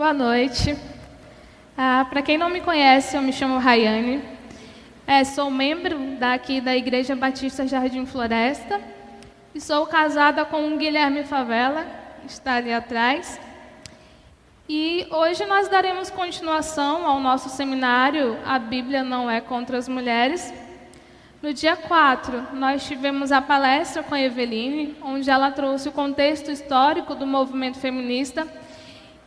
Boa noite. Ah, Para quem não me conhece, eu me chamo Rayane. É, sou membro daqui da Igreja Batista Jardim Floresta e sou casada com o Guilherme Favela, que está ali atrás. E hoje nós daremos continuação ao nosso seminário A Bíblia não é contra as mulheres. No dia 4, nós tivemos a palestra com a Eveline, onde ela trouxe o contexto histórico do movimento feminista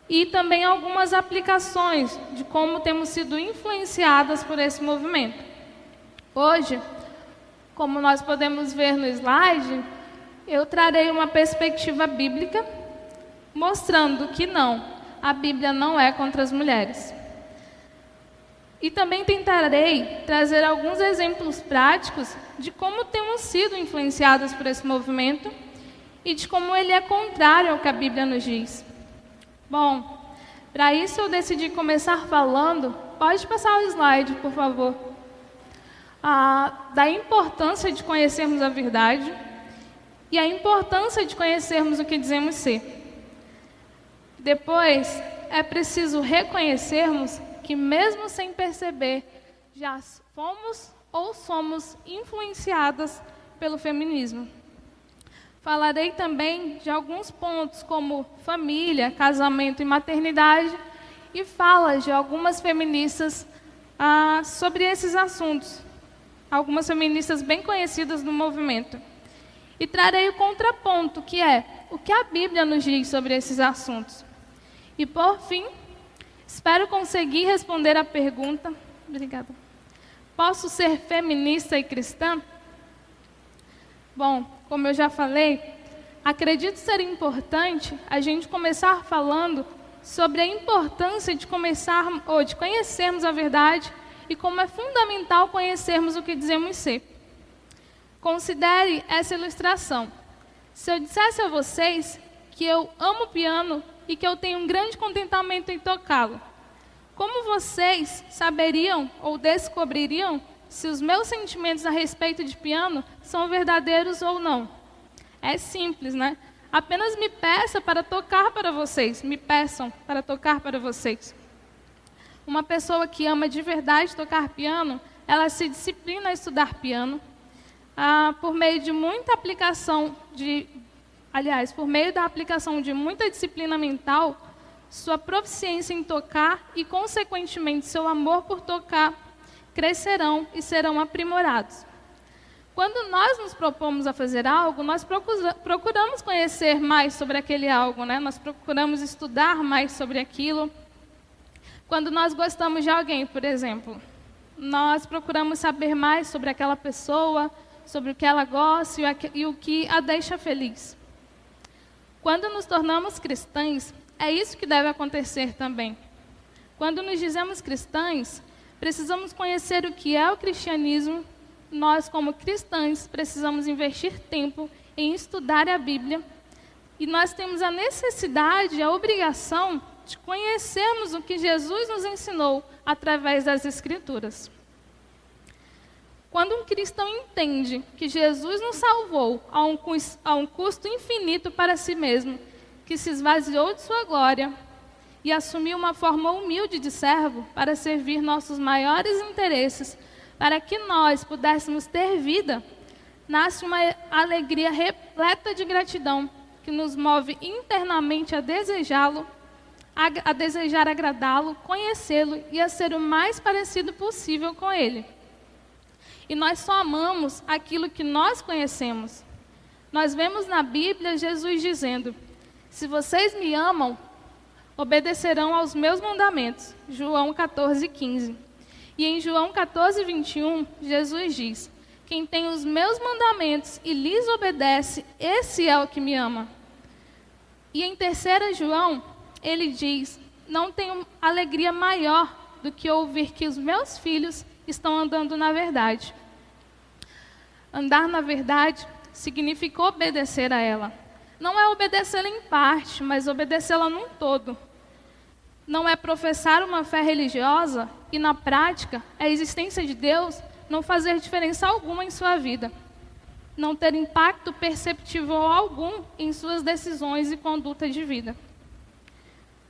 e também algumas aplicações de como temos sido influenciadas por esse movimento. Hoje, como nós podemos ver no slide, eu trarei uma perspectiva bíblica mostrando que não, a Bíblia não é contra as mulheres. E também tentarei trazer alguns exemplos práticos de como temos sido influenciados por esse movimento e de como ele é contrário ao que a Bíblia nos diz. Bom, para isso eu decidi começar falando. Pode passar o slide, por favor. Ah, da importância de conhecermos a verdade e a importância de conhecermos o que dizemos ser. Depois, é preciso reconhecermos que, mesmo sem perceber, já fomos ou somos influenciadas pelo feminismo. Falarei também de alguns pontos, como família, casamento e maternidade, e falas de algumas feministas ah, sobre esses assuntos, algumas feministas bem conhecidas no movimento. E trarei o contraponto, que é o que a Bíblia nos diz sobre esses assuntos. E por fim, espero conseguir responder a pergunta. Obrigada. Posso ser feminista e cristã? Bom, como eu já falei, acredito ser importante a gente começar falando sobre a importância de começar ou de conhecermos a verdade e como é fundamental conhecermos o que dizemos ser. Considere essa ilustração. Se eu dissesse a vocês que eu amo piano e que eu tenho um grande contentamento em tocá-lo. Como vocês saberiam ou descobririam se os meus sentimentos a respeito de piano são verdadeiros ou não? É simples, né? Apenas me peça para tocar para vocês, me peçam para tocar para vocês. Uma pessoa que ama de verdade tocar piano, ela se disciplina a estudar piano, ah, por meio de muita aplicação de aliás, por meio da aplicação de muita disciplina mental, sua proficiência em tocar e, consequentemente, seu amor por tocar crescerão e serão aprimorados. Quando nós nos propomos a fazer algo, nós procuramos conhecer mais sobre aquele algo, né? nós procuramos estudar mais sobre aquilo. Quando nós gostamos de alguém, por exemplo, nós procuramos saber mais sobre aquela pessoa, sobre o que ela gosta e o que a deixa feliz. Quando nos tornamos cristãs, é isso que deve acontecer também. Quando nos dizemos cristãs, precisamos conhecer o que é o cristianismo. Nós, como cristãs, precisamos investir tempo em estudar a Bíblia. E nós temos a necessidade, a obrigação de conhecermos o que Jesus nos ensinou através das Escrituras. Quando um cristão entende que Jesus nos salvou a um, a um custo infinito para si mesmo, que se esvaziou de sua glória e assumiu uma forma humilde de servo para servir nossos maiores interesses, para que nós pudéssemos ter vida, nasce uma alegria repleta de gratidão que nos move internamente a desejá-lo, a, a desejar agradá-lo, conhecê-lo e a ser o mais parecido possível com ele. E nós só amamos aquilo que nós conhecemos. Nós vemos na Bíblia Jesus dizendo: Se vocês me amam, obedecerão aos meus mandamentos. João 14, 15. E em João 14, 21, Jesus diz: Quem tem os meus mandamentos e lhes obedece, esse é o que me ama. E em 3 João, ele diz: Não tenho alegria maior do que ouvir que os meus filhos estão andando na verdade. Andar na verdade significa obedecer a ela. Não é obedecê-la em parte, mas obedecê-la num todo. Não é professar uma fé religiosa e, na prática, a existência de Deus não fazer diferença alguma em sua vida. Não ter impacto perceptível algum em suas decisões e conduta de vida.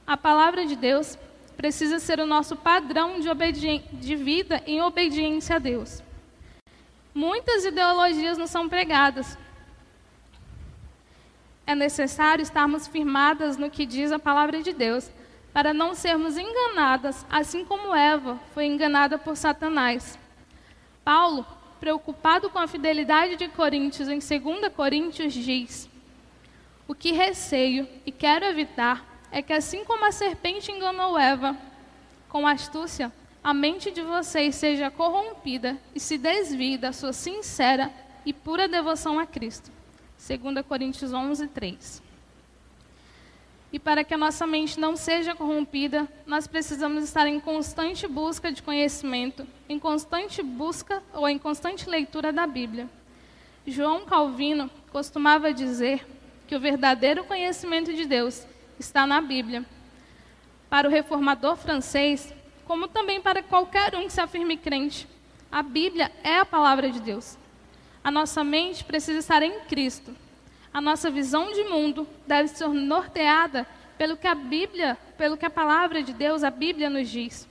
A palavra de Deus precisa ser o nosso padrão de, de vida em obediência a Deus. Muitas ideologias não são pregadas. É necessário estarmos firmadas no que diz a palavra de Deus, para não sermos enganadas, assim como Eva foi enganada por Satanás. Paulo, preocupado com a fidelidade de Coríntios, em 2 Coríntios diz: O que receio e quero evitar é que, assim como a serpente enganou Eva com astúcia, a mente de vocês seja corrompida e se desvie da sua sincera e pura devoção a Cristo. 2 Coríntios 11, 3. E para que a nossa mente não seja corrompida, nós precisamos estar em constante busca de conhecimento, em constante busca ou em constante leitura da Bíblia. João Calvino costumava dizer que o verdadeiro conhecimento de Deus está na Bíblia. Para o reformador francês, como também para qualquer um que se afirme crente. A Bíblia é a palavra de Deus. A nossa mente precisa estar em Cristo. A nossa visão de mundo deve ser norteada pelo que a Bíblia, pelo que a palavra de Deus, a Bíblia nos diz.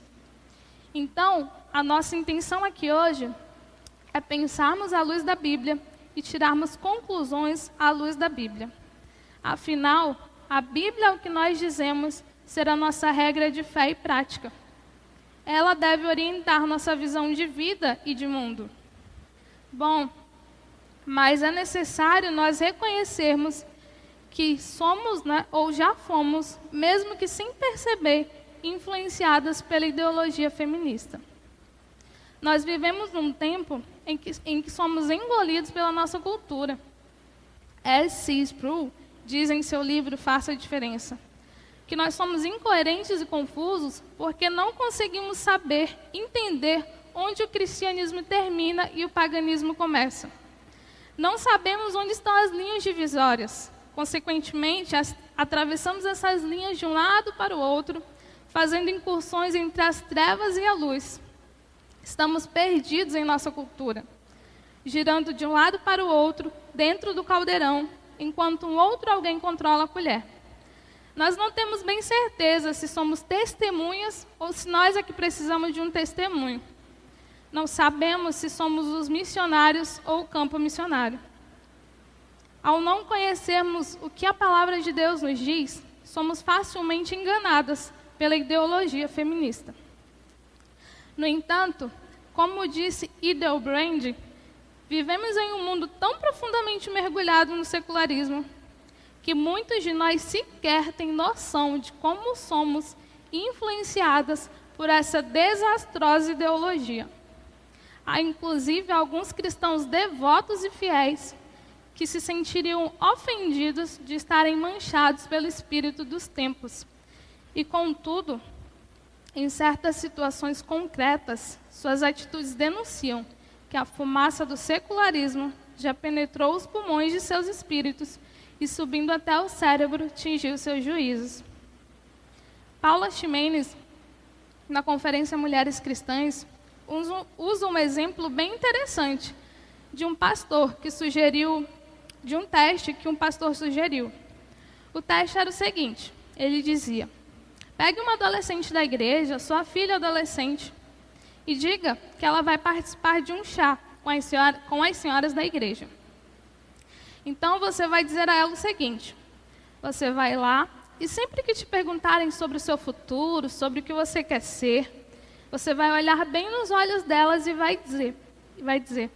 Então, a nossa intenção aqui hoje é pensarmos à luz da Bíblia e tirarmos conclusões à luz da Bíblia. Afinal, a Bíblia, é o que nós dizemos, será nossa regra de fé e prática ela deve orientar nossa visão de vida e de mundo. Bom, mas é necessário nós reconhecermos que somos, né, ou já fomos, mesmo que sem perceber, influenciadas pela ideologia feminista. Nós vivemos num tempo em que, em que somos engolidos pela nossa cultura. S.C. Sproul diz em seu livro Faça a Diferença que nós somos incoerentes e confusos porque não conseguimos saber, entender onde o cristianismo termina e o paganismo começa. Não sabemos onde estão as linhas divisórias. Consequentemente, as, atravessamos essas linhas de um lado para o outro, fazendo incursões entre as trevas e a luz. Estamos perdidos em nossa cultura, girando de um lado para o outro, dentro do caldeirão, enquanto um outro alguém controla a colher. Nós não temos bem certeza se somos testemunhas ou se nós é que precisamos de um testemunho. Não sabemos se somos os missionários ou o campo missionário. Ao não conhecermos o que a palavra de Deus nos diz, somos facilmente enganadas pela ideologia feminista. No entanto, como disse Idel Brand, vivemos em um mundo tão profundamente mergulhado no secularismo que muitos de nós sequer têm noção de como somos influenciadas por essa desastrosa ideologia. Há inclusive alguns cristãos devotos e fiéis que se sentiriam ofendidos de estarem manchados pelo espírito dos tempos. E, contudo, em certas situações concretas, suas atitudes denunciam que a fumaça do secularismo já penetrou os pulmões de seus espíritos e subindo até o cérebro, tingiu seus juízos. Paula Ximenes, na conferência Mulheres Cristãs, usa um exemplo bem interessante de um pastor que sugeriu, de um teste que um pastor sugeriu. O teste era o seguinte: ele dizia, pegue uma adolescente da igreja, sua filha adolescente, e diga que ela vai participar de um chá com as, senhora, com as senhoras da igreja. Então você vai dizer a ela o seguinte: você vai lá e sempre que te perguntarem sobre o seu futuro, sobre o que você quer ser, você vai olhar bem nos olhos delas e vai dizer, vai dizer: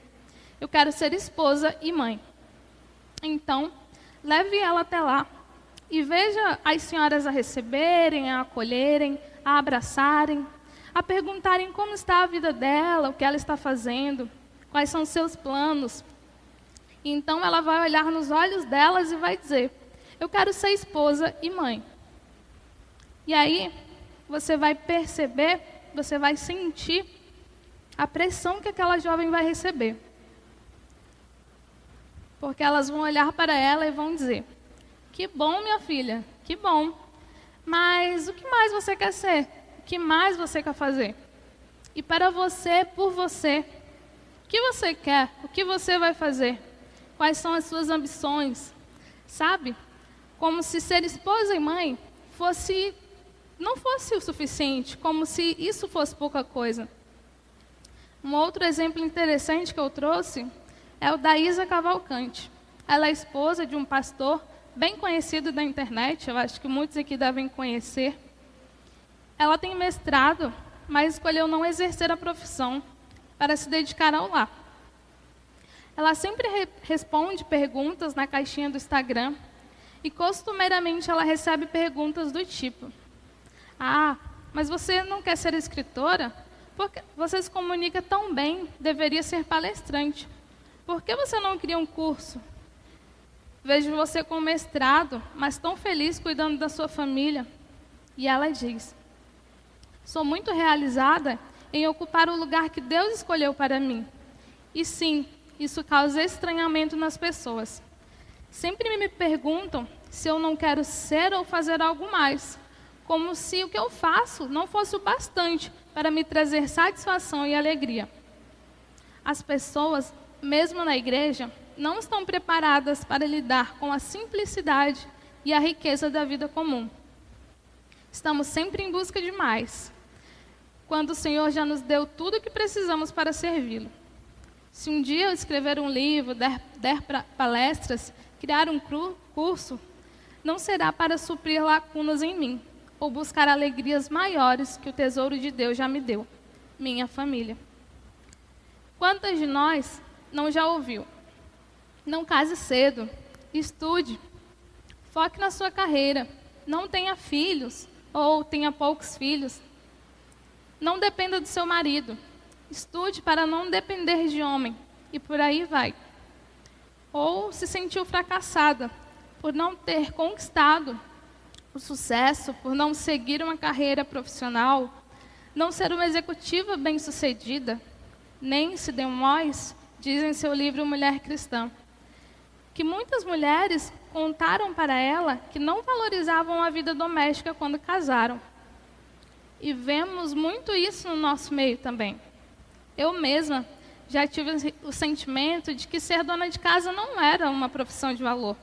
eu quero ser esposa e mãe. Então, leve ela até lá e veja as senhoras a receberem, a acolherem, a abraçarem, a perguntarem como está a vida dela, o que ela está fazendo, quais são seus planos, então ela vai olhar nos olhos delas e vai dizer: Eu quero ser esposa e mãe. E aí você vai perceber, você vai sentir a pressão que aquela jovem vai receber. Porque elas vão olhar para ela e vão dizer: Que bom, minha filha, que bom. Mas o que mais você quer ser? O que mais você quer fazer? E para você, por você, o que você quer? O que você vai fazer? quais são as suas ambições, sabe? Como se ser esposa e mãe fosse não fosse o suficiente, como se isso fosse pouca coisa. Um outro exemplo interessante que eu trouxe é o da Isa Cavalcante. Ela é esposa de um pastor bem conhecido da internet, eu acho que muitos aqui devem conhecer. Ela tem mestrado, mas escolheu não exercer a profissão para se dedicar ao lar. Ela sempre re responde perguntas na caixinha do Instagram e costumeiramente ela recebe perguntas do tipo: Ah, mas você não quer ser escritora? Porque você se comunica tão bem, deveria ser palestrante. Por que você não cria um curso? Vejo você com mestrado, mas tão feliz cuidando da sua família. E ela diz: Sou muito realizada em ocupar o lugar que Deus escolheu para mim. E sim, isso causa estranhamento nas pessoas. Sempre me perguntam se eu não quero ser ou fazer algo mais, como se o que eu faço não fosse o bastante para me trazer satisfação e alegria. As pessoas, mesmo na igreja, não estão preparadas para lidar com a simplicidade e a riqueza da vida comum. Estamos sempre em busca de mais, quando o Senhor já nos deu tudo o que precisamos para servi-lo. Se um dia eu escrever um livro, der, der palestras, criar um curso, não será para suprir lacunas em mim, ou buscar alegrias maiores que o tesouro de Deus já me deu, minha família. Quantas de nós não já ouviu? Não case cedo, estude, foque na sua carreira, não tenha filhos ou tenha poucos filhos. Não dependa do seu marido, estude para não depender de homem, e por aí vai. Ou se sentiu fracassada por não ter conquistado o sucesso, por não seguir uma carreira profissional, não ser uma executiva bem-sucedida, Nancy DeMoss diz em seu livro Mulher Cristã, que muitas mulheres contaram para ela que não valorizavam a vida doméstica quando casaram. E vemos muito isso no nosso meio também. Eu mesma já tive o sentimento de que ser dona de casa não era uma profissão de valor.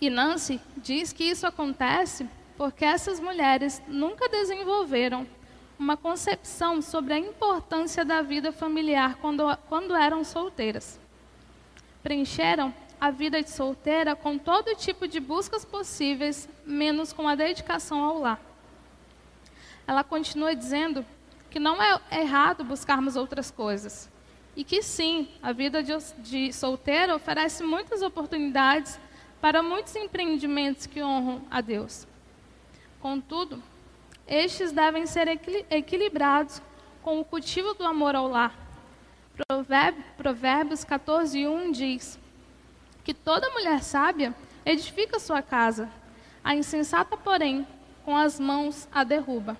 E Nancy diz que isso acontece porque essas mulheres nunca desenvolveram uma concepção sobre a importância da vida familiar quando, quando eram solteiras. Preencheram a vida de solteira com todo tipo de buscas possíveis, menos com a dedicação ao lar. Ela continua dizendo que não é errado buscarmos outras coisas. E que sim, a vida de, de solteira oferece muitas oportunidades para muitos empreendimentos que honram a Deus. Contudo, estes devem ser equilibrados com o cultivo do amor ao lar. Provérbios 14, 1 diz que toda mulher sábia edifica sua casa, a insensata, porém, com as mãos a derruba.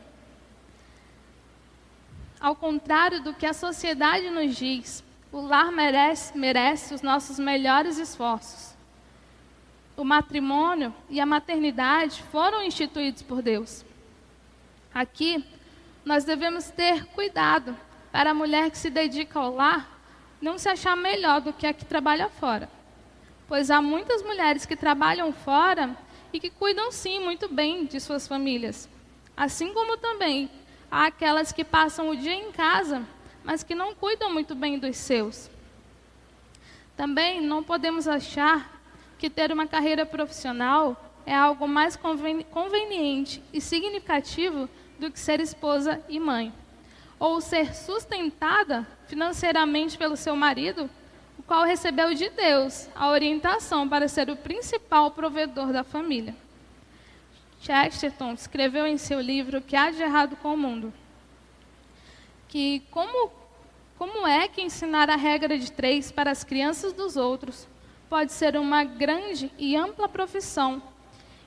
Ao contrário do que a sociedade nos diz, o lar merece, merece os nossos melhores esforços o matrimônio e a maternidade foram instituídos por Deus. Aqui, nós devemos ter cuidado para a mulher que se dedica ao lar não se achar melhor do que a que trabalha fora. Pois há muitas mulheres que trabalham fora e que cuidam sim muito bem de suas famílias. Assim como também há aquelas que passam o dia em casa, mas que não cuidam muito bem dos seus. Também não podemos achar que ter uma carreira profissional é algo mais conveniente e significativo do que ser esposa e mãe. Ou ser sustentada financeiramente pelo seu marido, o qual recebeu de Deus a orientação para ser o principal provedor da família. Chesterton escreveu em seu livro O que há de errado com o mundo que como, como é que ensinar a regra de três para as crianças dos outros pode ser uma grande e ampla profissão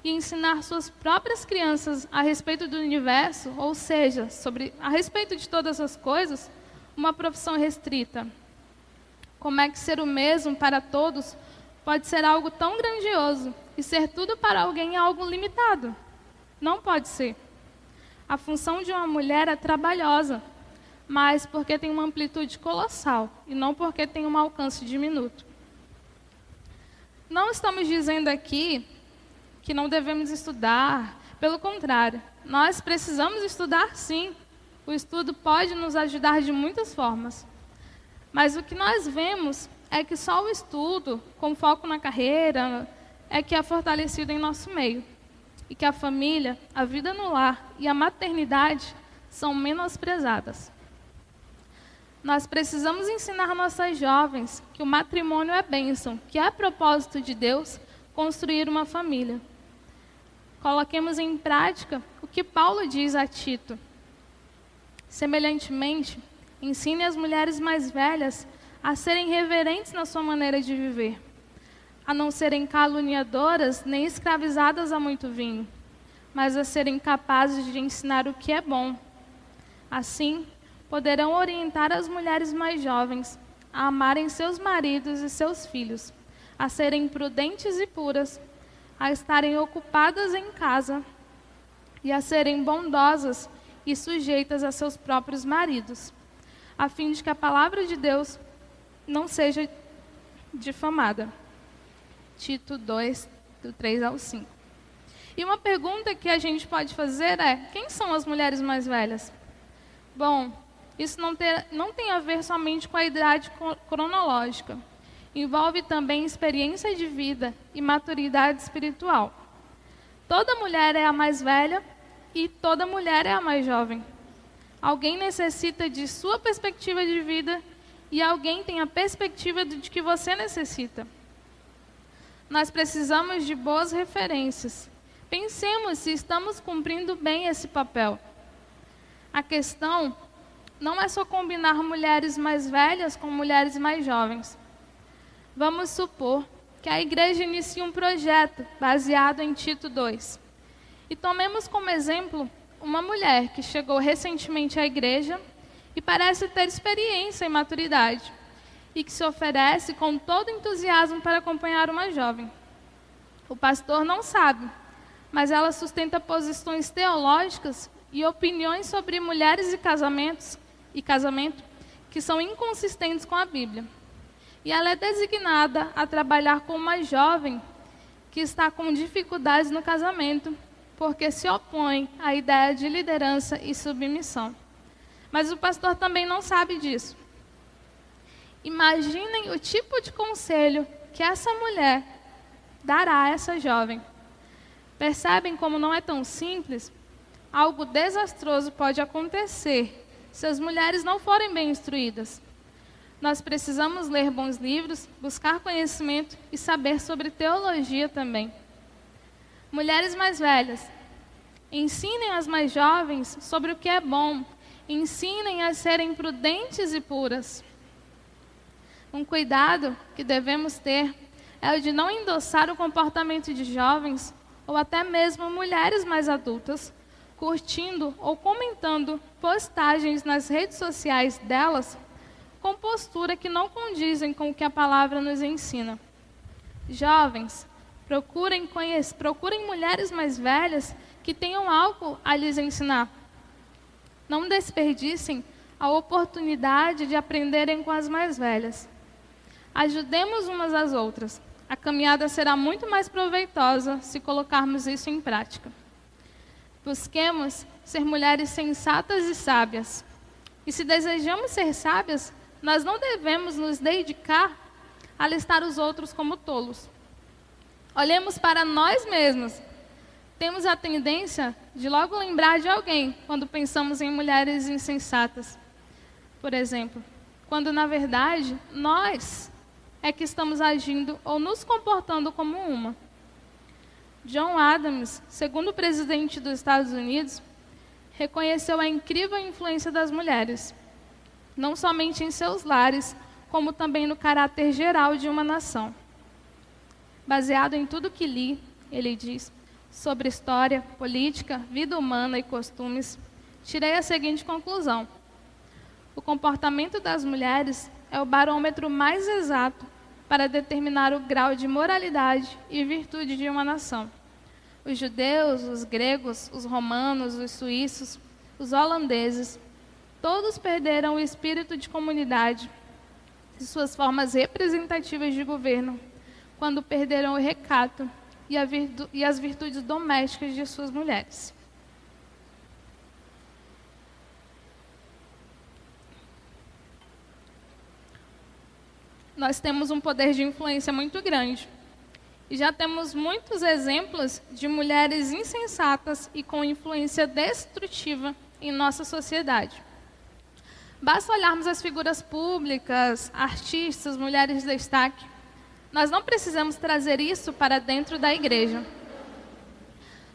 e ensinar suas próprias crianças a respeito do universo, ou seja, sobre a respeito de todas as coisas, uma profissão restrita. Como é que ser o mesmo para todos pode ser algo tão grandioso e ser tudo para alguém algo limitado? Não pode ser. A função de uma mulher é trabalhosa, mas porque tem uma amplitude colossal e não porque tem um alcance diminuto. Não estamos dizendo aqui que não devemos estudar, Pelo contrário, nós precisamos estudar sim. O estudo pode nos ajudar de muitas formas. Mas o que nós vemos é que só o estudo, com foco na carreira, é que é fortalecido em nosso meio. E que a família, a vida no lar e a maternidade são menosprezadas. Nós precisamos ensinar nossas jovens que o matrimônio é bênção, que é propósito de Deus construir uma família. Coloquemos em prática o que Paulo diz a Tito. Semelhantemente, ensine as mulheres mais velhas a serem reverentes na sua maneira de viver, a não serem caluniadoras nem escravizadas a muito vinho, mas a serem capazes de ensinar o que é bom. Assim, poderão orientar as mulheres mais jovens a amarem seus maridos e seus filhos, a serem prudentes e puras, a estarem ocupadas em casa e a serem bondosas e sujeitas a seus próprios maridos, a fim de que a palavra de Deus não seja difamada. Tito 2, do 3 ao 5. E uma pergunta que a gente pode fazer é: quem são as mulheres mais velhas? Bom, isso não, ter, não tem a ver somente com a idade cronológica. Envolve também experiência de vida e maturidade espiritual. Toda mulher é a mais velha e toda mulher é a mais jovem. Alguém necessita de sua perspectiva de vida e alguém tem a perspectiva de que você necessita. Nós precisamos de boas referências. Pensemos se estamos cumprindo bem esse papel. A questão não é só combinar mulheres mais velhas com mulheres mais jovens. Vamos supor que a igreja inicie um projeto baseado em Tito 2. E tomemos como exemplo uma mulher que chegou recentemente à igreja e parece ter experiência e maturidade, e que se oferece com todo entusiasmo para acompanhar uma jovem. O pastor não sabe, mas ela sustenta posições teológicas e opiniões sobre mulheres e casamentos e casamento que são inconsistentes com a Bíblia. E ela é designada a trabalhar com uma jovem que está com dificuldades no casamento, porque se opõe à ideia de liderança e submissão. Mas o pastor também não sabe disso. Imaginem o tipo de conselho que essa mulher dará a essa jovem. Percebem como não é tão simples? Algo desastroso pode acontecer se as mulheres não forem bem instruídas. Nós precisamos ler bons livros, buscar conhecimento e saber sobre teologia também. Mulheres mais velhas, ensinem as mais jovens sobre o que é bom, ensinem a serem prudentes e puras. Um cuidado que devemos ter é o de não endossar o comportamento de jovens ou até mesmo mulheres mais adultas, curtindo ou comentando postagens nas redes sociais delas com postura que não condizem com o que a palavra nos ensina. Jovens, procurem, procurem mulheres mais velhas que tenham algo a lhes ensinar. Não desperdicem a oportunidade de aprenderem com as mais velhas. Ajudemos umas às outras. A caminhada será muito mais proveitosa se colocarmos isso em prática. Busquemos ser mulheres sensatas e sábias. E se desejamos ser sábias, nós não devemos nos dedicar a listar os outros como tolos. Olhemos para nós mesmos temos a tendência de logo lembrar de alguém quando pensamos em mulheres insensatas. Por exemplo, quando na verdade nós é que estamos agindo ou nos comportando como uma. John Adams, segundo presidente dos Estados Unidos, reconheceu a incrível influência das mulheres, não somente em seus lares, como também no caráter geral de uma nação. Baseado em tudo que li, ele diz: sobre história, política, vida humana e costumes, tirei a seguinte conclusão: o comportamento das mulheres é o barômetro mais exato para determinar o grau de moralidade e virtude de uma nação. Os judeus, os gregos, os romanos, os suíços, os holandeses, todos perderam o espírito de comunidade e suas formas representativas de governo quando perderam o recato e, virtu e as virtudes domésticas de suas mulheres. Nós temos um poder de influência muito grande. E já temos muitos exemplos de mulheres insensatas e com influência destrutiva em nossa sociedade. Basta olharmos as figuras públicas, artistas, mulheres de destaque. Nós não precisamos trazer isso para dentro da igreja.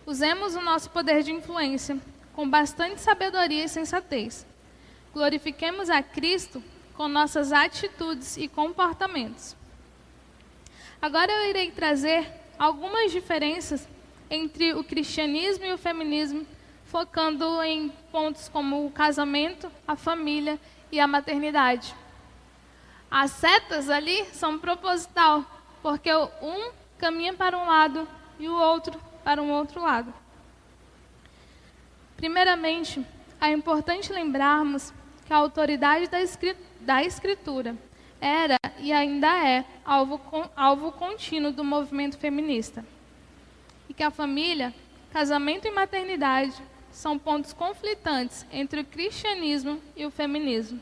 Usemos o nosso poder de influência com bastante sabedoria e sensatez. Glorifiquemos a Cristo com nossas atitudes e comportamentos. Agora eu irei trazer algumas diferenças entre o cristianismo e o feminismo focando em pontos como o casamento, a família e a maternidade. As setas ali são proposital, porque um caminha para um lado e o outro para um outro lado. Primeiramente, é importante lembrarmos que a autoridade da Escritura era e ainda é alvo, alvo contínuo do movimento feminista. E que a família, casamento e maternidade são pontos conflitantes entre o cristianismo e o feminismo.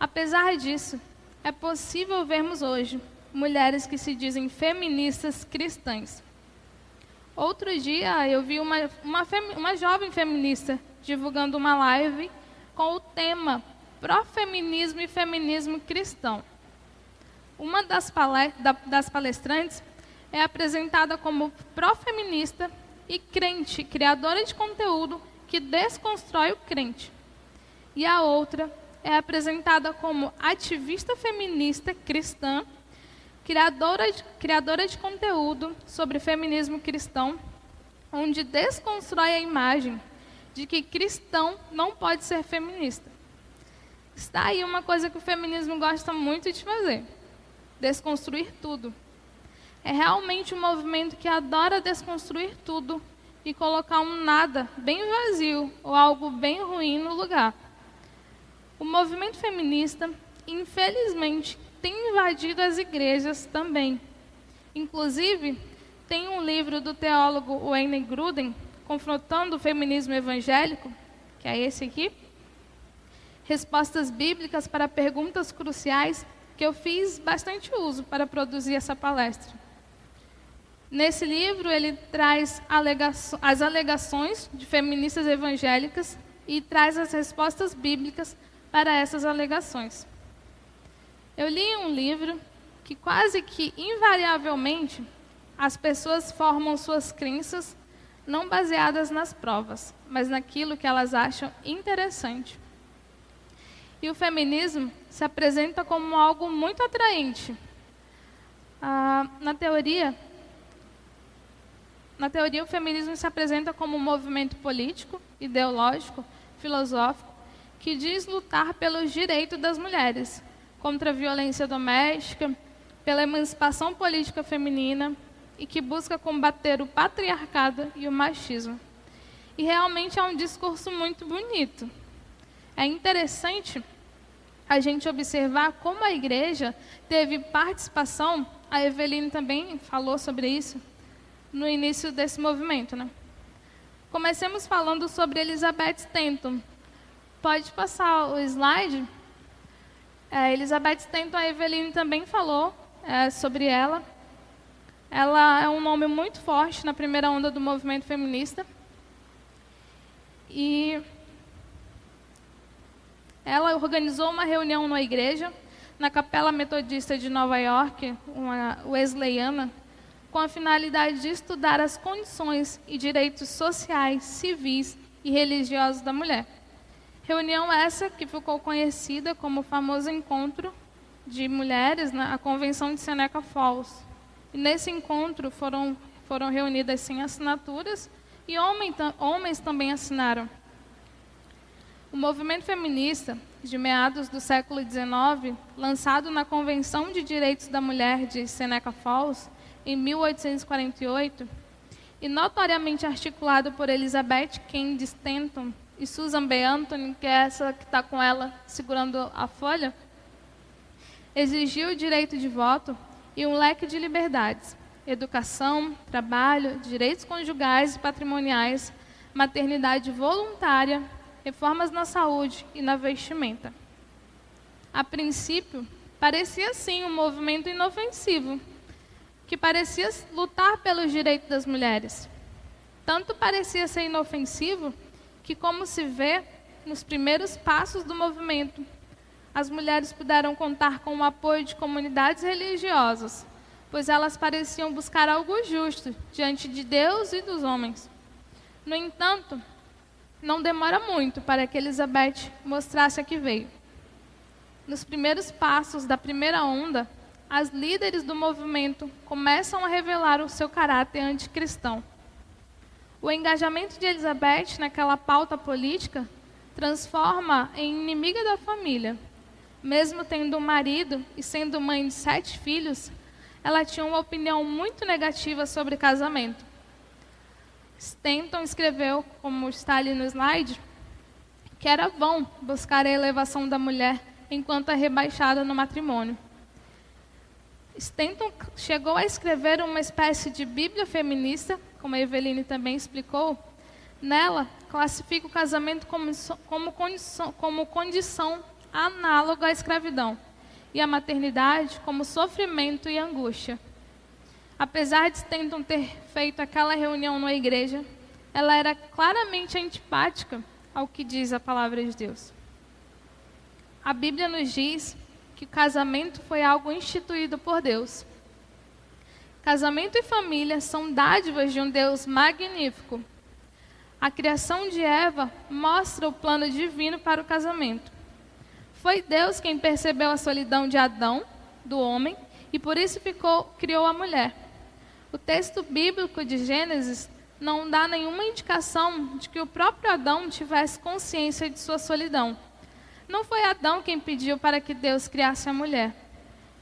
Apesar disso, é possível vermos hoje mulheres que se dizem feministas cristãs. Outro dia eu vi uma, uma, uma jovem feminista divulgando uma live com o tema Pró-feminismo e feminismo cristão. Uma das, palestrantes é apresentada como pró-feminista e crente, criadora de conteúdo que desconstrói o crente. E a outra é apresentada como ativista feminista cristã, criadora de, criadora de conteúdo sobre feminismo cristão, onde desconstrói a imagem de que cristão não pode ser feminista. Está aí uma coisa que o feminismo gosta muito de fazer: desconstruir tudo. É realmente um movimento que adora desconstruir tudo e colocar um nada bem vazio ou algo bem ruim no lugar. O movimento feminista, infelizmente, tem invadido as igrejas também. Inclusive, tem um livro do teólogo Wayne Gruden, confrontando o feminismo evangélico, que é esse aqui, respostas bíblicas para perguntas cruciais que eu fiz bastante uso para produzir essa palestra. Nesse livro, ele traz as alegações de feministas evangélicas e traz as respostas bíblicas para essas alegações. Eu li um livro que quase que invariavelmente as pessoas formam suas crenças não baseadas nas provas, mas naquilo que elas acham interessante. E o feminismo se apresenta como algo muito atraente. Ah, na teoria, na teoria, o feminismo se apresenta como um movimento político, ideológico, filosófico, que diz lutar pelos direitos das mulheres, contra a violência doméstica, pela emancipação política feminina e que busca combater o patriarcado e o machismo. E realmente é um discurso muito bonito. É interessante a gente observar como a igreja teve participação, a Eveline também falou sobre isso, no início desse movimento. Né? Comecemos falando sobre Elizabeth Stanton. Pode passar o slide? É, Elizabeth Stanton, a Eveline também falou é, sobre ela. Ela é um nome muito forte na primeira onda do movimento feminista. E ela organizou uma reunião na igreja, na Capela Metodista de Nova York, uma wesleyana, com a finalidade de estudar as condições e direitos sociais, civis e religiosos da mulher. Reunião essa que ficou conhecida como o famoso encontro de mulheres na Convenção de Seneca Falls. E nesse encontro foram, foram reunidas 100 assinaturas e homens também assinaram. O movimento feminista, de meados do século XIX, lançado na Convenção de Direitos da Mulher de Seneca Falls, em 1848, e notoriamente articulado por Elizabeth Cady Stanton e Susan B. Anthony, que é essa que está com ela segurando a folha, exigiu o direito de voto e um leque de liberdades, educação, trabalho, direitos conjugais e patrimoniais, maternidade voluntária, reformas na saúde e na vestimenta. A princípio, parecia sim um movimento inofensivo, que parecia lutar pelos direitos das mulheres. Tanto parecia ser inofensivo que, como se vê nos primeiros passos do movimento, as mulheres puderam contar com o apoio de comunidades religiosas, pois elas pareciam buscar algo justo diante de Deus e dos homens. No entanto, não demora muito para que Elizabeth mostrasse a que veio. Nos primeiros passos da primeira onda, as líderes do movimento começam a revelar o seu caráter anticristão. O engajamento de Elizabeth naquela pauta política transforma em inimiga da família. Mesmo tendo um marido e sendo mãe de sete filhos, ela tinha uma opinião muito negativa sobre casamento. Stanton escreveu, como está ali no slide, que era vão buscar a elevação da mulher enquanto é rebaixada no matrimônio. Stanton chegou a escrever uma espécie de Bíblia feminista como a Eveline também explicou, nela classifica o casamento como, como, condição, como condição análoga à escravidão e a maternidade como sofrimento e angústia. Apesar de Stanton ter feito aquela reunião na igreja, ela era claramente antipática ao que diz a palavra de Deus. A Bíblia nos diz que o casamento foi algo instituído por Deus Casamento e família são dádivas de um Deus magnífico. A criação de Eva mostra o plano divino para o casamento. Foi Deus quem percebeu a solidão de Adão, do homem, e por isso ficou, criou a mulher. O texto bíblico de Gênesis não dá nenhuma indicação de que o próprio Adão tivesse consciência de sua solidão. Não foi Adão quem pediu para que Deus criasse a mulher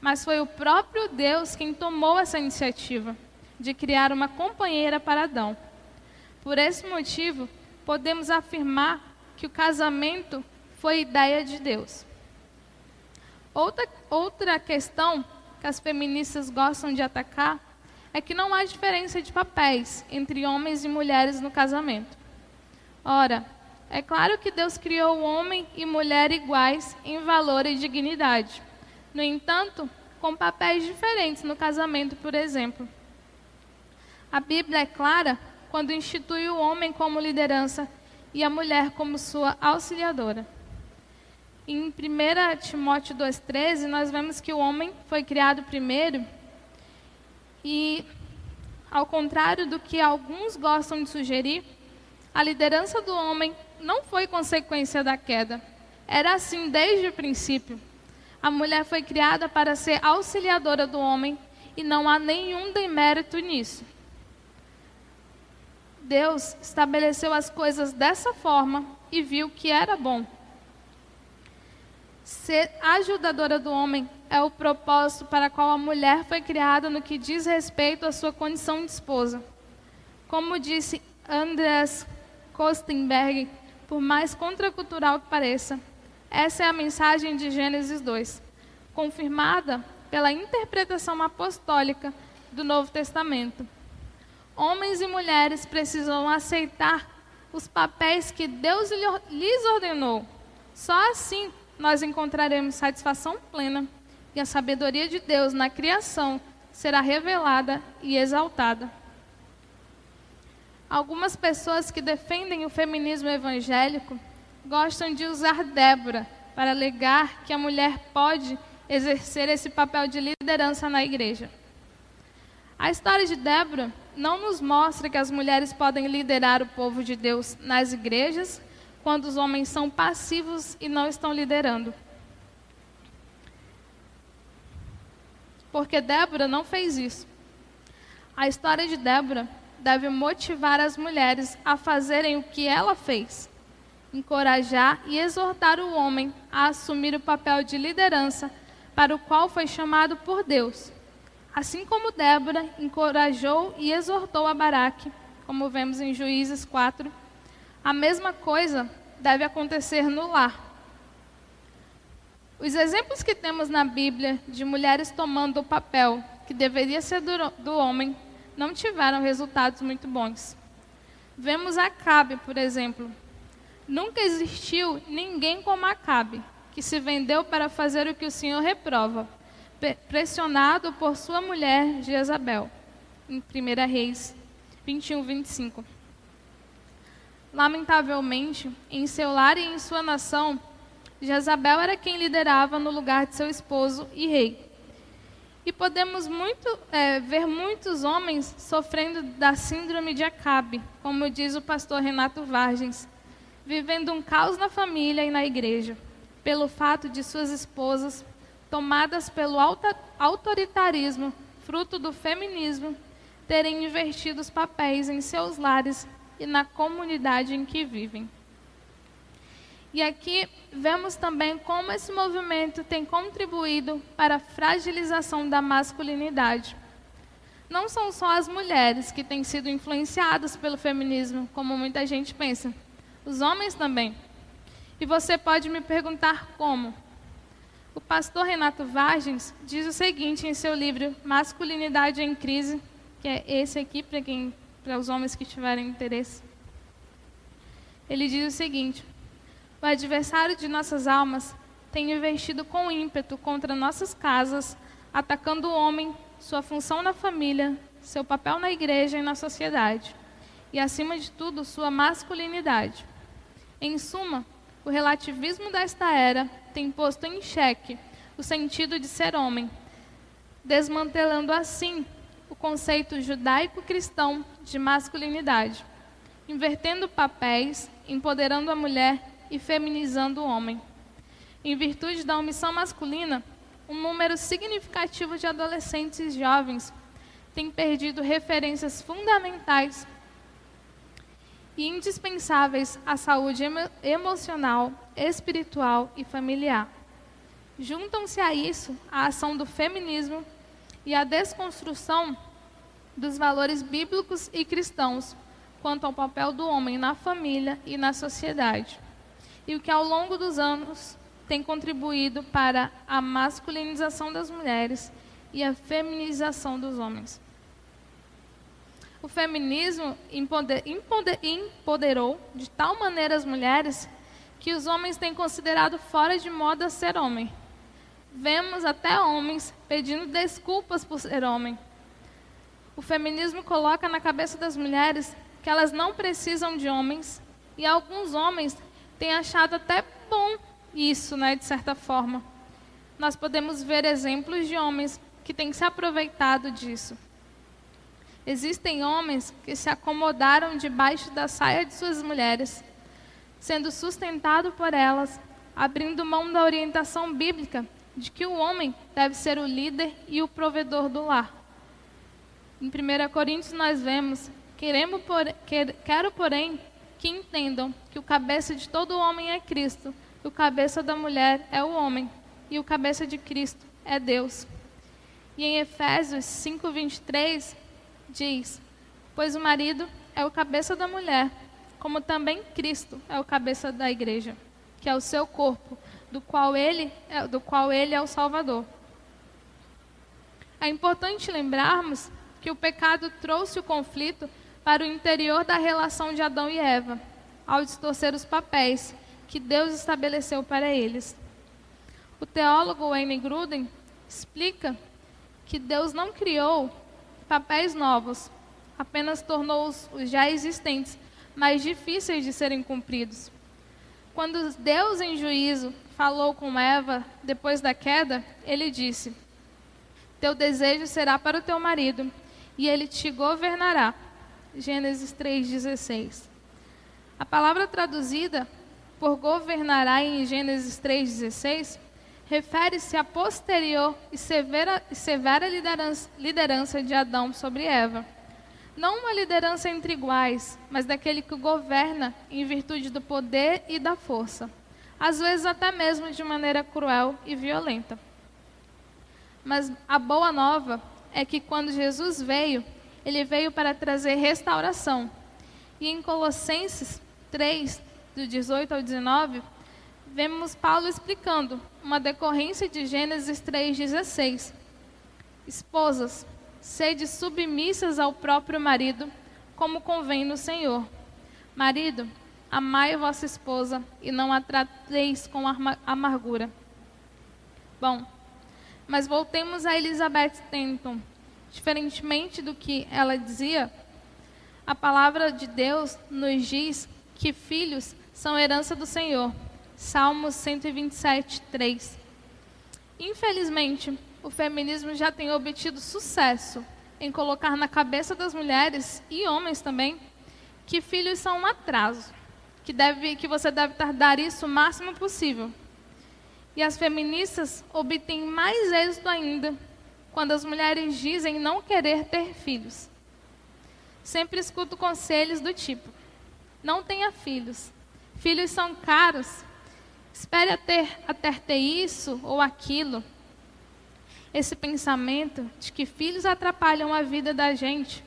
mas foi o próprio Deus quem tomou essa iniciativa de criar uma companheira para Adão. Por esse motivo, podemos afirmar que o casamento foi ideia de Deus. Outra, outra questão que as feministas gostam de atacar é que não há diferença de papéis entre homens e mulheres no casamento. Ora, é claro que Deus criou homem e mulher iguais em valor e dignidade. No entanto, com papéis diferentes no casamento, por exemplo. A Bíblia é clara quando institui o homem como liderança e a mulher como sua auxiliadora. Em 1 Timóteo 2,13, nós vemos que o homem foi criado primeiro e, ao contrário do que alguns gostam de sugerir, a liderança do homem não foi consequência da queda. Era assim desde o princípio. A mulher foi criada para ser auxiliadora do homem e não há nenhum demérito nisso. Deus estabeleceu as coisas dessa forma e viu que era bom. Ser ajudadora do homem é o propósito para qual a mulher foi criada no que diz respeito à sua condição de esposa. Como disse Andreas Kostenberg, por mais contracultural que pareça, essa é a mensagem de Gênesis 2, confirmada pela interpretação apostólica do Novo Testamento. Homens e mulheres precisam aceitar os papéis que Deus lhes ordenou. Só assim nós encontraremos satisfação plena e a sabedoria de Deus na criação será revelada e exaltada. Algumas pessoas que defendem o feminismo evangélico gostam de usar Débora para alegar que a mulher pode exercer esse papel de liderança na igreja. A história de Débora não nos mostra que as mulheres podem liderar o povo de Deus nas igrejas quando os homens são passivos e não estão liderando. Porque Débora não fez isso. A história de Débora deve motivar as mulheres a fazerem o que ela fez encorajar e exortar o homem a assumir o papel de liderança para o qual foi chamado por Deus. Assim como Débora encorajou e exortou a Baraque, como vemos em Juízes 4, a mesma coisa deve acontecer no lar. Os exemplos que temos na Bíblia de mulheres tomando o papel que deveria ser do, do homem, não tiveram resultados muito bons. Vemos Acabe, por exemplo. Nunca existiu ninguém como Acabe, que se vendeu para fazer o que o Senhor reprova, pressionado por sua mulher Jezabel. Em 1 Reis 21, 25. Lamentavelmente, em seu lar e em sua nação, Jezabel era quem liderava no lugar de seu esposo e rei. E podemos muito, é, ver muitos homens sofrendo da síndrome de Acabe, como diz o pastor Renato Vargens, vivendo um caos na família e na igreja, pelo fato de suas esposas, tomadas pelo autoritarismo, fruto do feminismo, terem invertido os papéis em seus lares e na comunidade em que vivem. E aqui vemos também como esse movimento tem contribuído para a fragilização da masculinidade. Não são só as mulheres que têm sido influenciadas pelo feminismo, como muita gente pensa, os homens também. E você pode me perguntar como. O pastor Renato Vargens diz o seguinte em seu livro Masculinidade em Crise, que é esse aqui para quem para os homens que tiverem interesse. Ele diz o seguinte: o adversário de nossas almas tem investido com ímpeto contra nossas casas, atacando o homem, sua função na família, seu papel na igreja e na sociedade, e acima de tudo, sua masculinidade. Em suma, o relativismo desta era tem posto em xeque o sentido de ser homem, desmantelando assim o conceito judaico-cristão de masculinidade, invertendo papéis, empoderando a mulher e feminizando o homem. Em virtude da omissão masculina, um número significativo de adolescentes e jovens tem perdido referências fundamentais e indispensáveis à saúde emo emocional, espiritual e familiar. Juntam-se a isso a ação do feminismo e a desconstrução dos valores bíblicos e cristãos quanto ao papel do homem na família e na sociedade e o que ao longo dos anos tem contribuído para a masculinização das mulheres e a feminização dos homens. O feminismo empoderou de tal maneira as mulheres que os homens têm considerado fora de moda ser homem. Vemos até homens pedindo desculpas por ser homem. O feminismo coloca na cabeça das mulheres que elas não precisam de homens e alguns homens tem achado até bom isso, né, de certa forma. Nós podemos ver exemplos de homens que têm se aproveitado disso. Existem homens que se acomodaram debaixo da saia de suas mulheres, sendo sustentado por elas, abrindo mão da orientação bíblica de que o homem deve ser o líder e o provedor do lar. Em 1 Coríntios nós vemos, queremos por, quer, quero porém que entendam que o cabeça de todo homem é Cristo, o cabeça da mulher é o homem, e o cabeça de Cristo é Deus. E em Efésios 5:23 diz: Pois o marido é o cabeça da mulher, como também Cristo é o cabeça da igreja, que é o seu corpo, do qual ele é, do qual ele é o Salvador. É importante lembrarmos que o pecado trouxe o conflito para o interior da relação de Adão e Eva, ao distorcer os papéis que Deus estabeleceu para eles. O teólogo Wayne Gruden explica que Deus não criou papéis novos, apenas tornou os já existentes mais difíceis de serem cumpridos. Quando Deus, em juízo, falou com Eva depois da queda, ele disse: Teu desejo será para o teu marido, e ele te governará. Gênesis 3,16. A palavra traduzida por governará em Gênesis 3,16 refere-se à posterior e severa, severa liderança, liderança de Adão sobre Eva. Não uma liderança entre iguais, mas daquele que governa em virtude do poder e da força, às vezes até mesmo de maneira cruel e violenta. Mas a boa nova é que quando Jesus veio, ele veio para trazer restauração. E em Colossenses 3, do 18 ao 19, vemos Paulo explicando uma decorrência de Gênesis 3,16. Esposas, sede submissas ao próprio marido, como convém no Senhor. Marido, amai vossa esposa e não a trateis com amargura. Bom, mas voltemos a Elizabeth Stanton. Diferentemente do que ela dizia, a palavra de Deus nos diz que filhos são herança do Senhor. Salmos 127, 3. Infelizmente, o feminismo já tem obtido sucesso em colocar na cabeça das mulheres e homens também que filhos são um atraso, que, deve, que você deve tardar isso o máximo possível. E as feministas obtêm mais êxito ainda quando as mulheres dizem não querer ter filhos. Sempre escuto conselhos do tipo: não tenha filhos. Filhos são caros. Espere até, até ter isso ou aquilo. Esse pensamento de que filhos atrapalham a vida da gente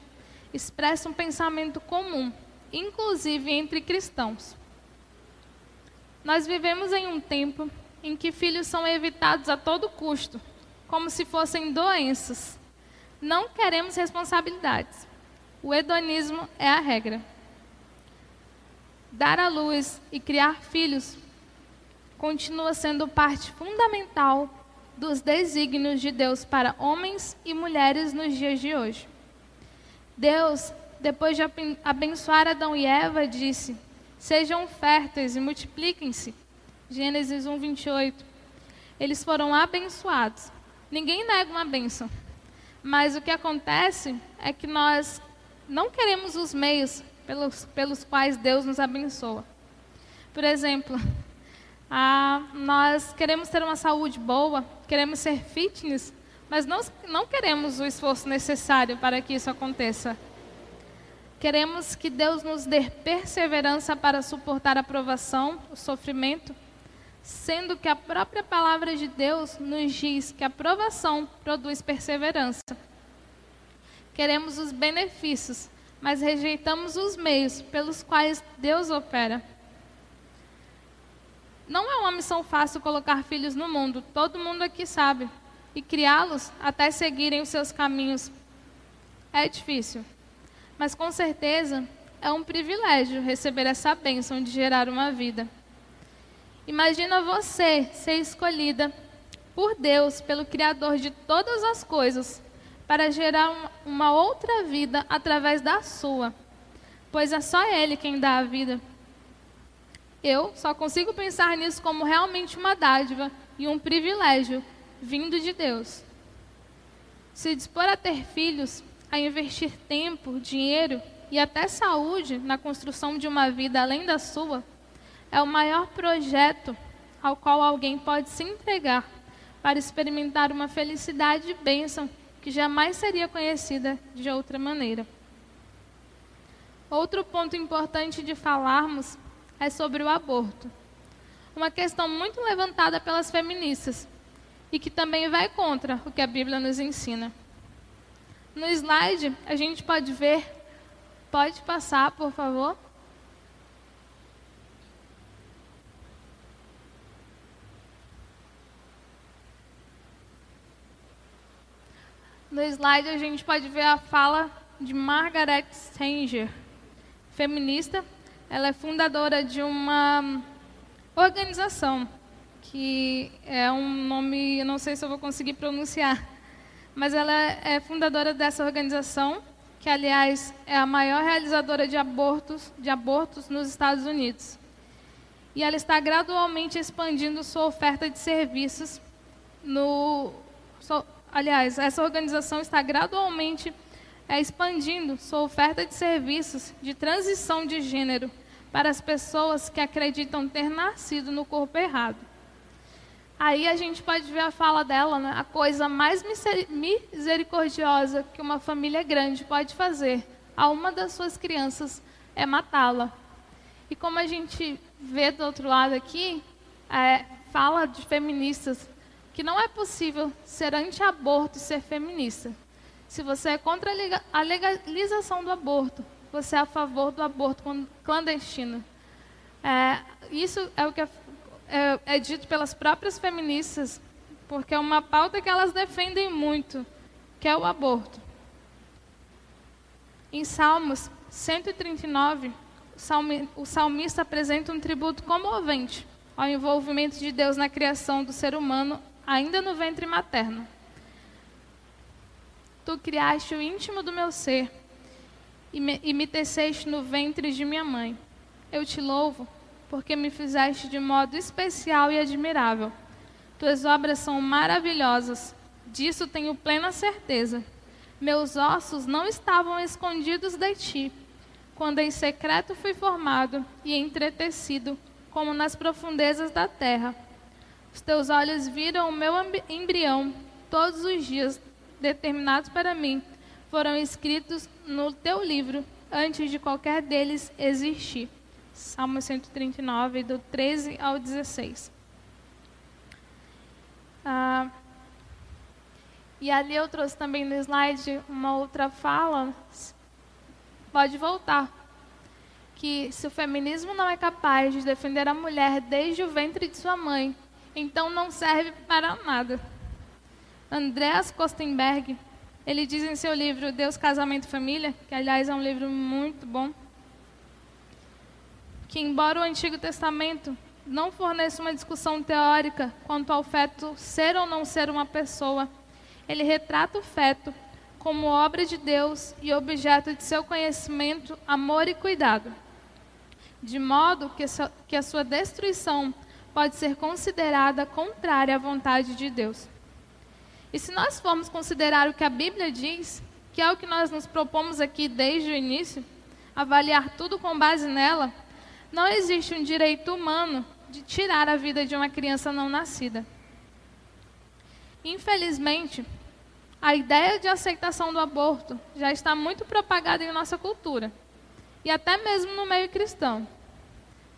expressa um pensamento comum, inclusive entre cristãos. Nós vivemos em um tempo em que filhos são evitados a todo custo, como se fossem doenças. Não queremos responsabilidades. O hedonismo é a regra. Dar à luz e criar filhos continua sendo parte fundamental dos desígnios de Deus para homens e mulheres nos dias de hoje. Deus, depois de abençoar Adão e Eva, disse: Sejam férteis e multipliquem-se Gênesis 1, 28. Eles foram abençoados. Ninguém nega uma bênção. Mas o que acontece é que nós não queremos os meios pelos, pelos quais Deus nos abençoa. Por exemplo, a, nós queremos ter uma saúde boa, queremos ser fitness, mas não, não queremos o esforço necessário para que isso aconteça. Queremos que Deus nos dê perseverança para suportar a provação, o sofrimento, sendo que a própria palavra de Deus nos diz que a provação produz perseverança. Queremos os benefícios, mas rejeitamos os meios pelos quais Deus opera. Não é uma missão fácil colocar filhos no mundo, todo mundo aqui sabe, e criá-los até seguirem os seus caminhos. É difícil, mas com certeza é um privilégio receber essa bênção de gerar uma vida. Imagina você ser escolhida por Deus, pelo Criador de todas as coisas, para gerar uma outra vida através da sua, pois é só Ele quem dá a vida. Eu só consigo pensar nisso como realmente uma dádiva e um privilégio vindo de Deus. Se dispor a ter filhos, a investir tempo, dinheiro e até saúde na construção de uma vida além da sua, é o maior projeto ao qual alguém pode se entregar para experimentar uma felicidade e bênção que jamais seria conhecida de outra maneira. Outro ponto importante de falarmos é sobre o aborto. Uma questão muito levantada pelas feministas e que também vai contra o que a Bíblia nos ensina. No slide, a gente pode ver, pode passar, por favor? No slide a gente pode ver a fala de Margaret Sanger, feminista. Ela é fundadora de uma organização que é um nome, eu não sei se eu vou conseguir pronunciar, mas ela é fundadora dessa organização, que aliás é a maior realizadora de abortos, de abortos nos Estados Unidos. E ela está gradualmente expandindo sua oferta de serviços no, aliás, essa organização está gradualmente é, expandindo sua oferta de serviços de transição de gênero para as pessoas que acreditam ter nascido no corpo errado. Aí a gente pode ver a fala dela, né? a coisa mais misericordiosa que uma família grande pode fazer a uma das suas crianças é matá-la. E como a gente vê do outro lado aqui, é, fala de feministas que não é possível ser anti-aborto e ser feminista. Se você é contra a legalização do aborto, você é a favor do aborto clandestino. É, isso é o que é, é, é dito pelas próprias feministas, porque é uma pauta que elas defendem muito. que é o aborto. Em Salmos 139, o salmista apresenta um tributo comovente ao envolvimento de Deus na criação do ser humano, ainda no ventre materno. Tu criaste o íntimo do meu ser e me, e me teceste no ventre de minha mãe. Eu te louvo, porque me fizeste de modo especial e admirável. Tuas obras são maravilhosas, disso tenho plena certeza. Meus ossos não estavam escondidos de ti, quando em secreto fui formado e entretecido, como nas profundezas da terra. Os teus olhos viram o meu embrião, todos os dias determinados para mim foram escritos no teu livro, antes de qualquer deles existir. Salmo 139, do 13 ao 16. Ah, e ali eu trouxe também no slide uma outra fala. Pode voltar. Que se o feminismo não é capaz de defender a mulher desde o ventre de sua mãe, então não serve para nada. Andreas Kostenberg, ele diz em seu livro Deus, Casamento e Família, que aliás é um livro muito bom, que embora o Antigo Testamento não forneça uma discussão teórica quanto ao feto ser ou não ser uma pessoa, ele retrata o feto como obra de Deus e objeto de seu conhecimento, amor e cuidado, de modo que a sua destruição pode ser considerada contrária à vontade de Deus. E se nós formos considerar o que a Bíblia diz, que é o que nós nos propomos aqui desde o início, avaliar tudo com base nela, não existe um direito humano de tirar a vida de uma criança não nascida. Infelizmente, a ideia de aceitação do aborto já está muito propagada em nossa cultura, e até mesmo no meio cristão.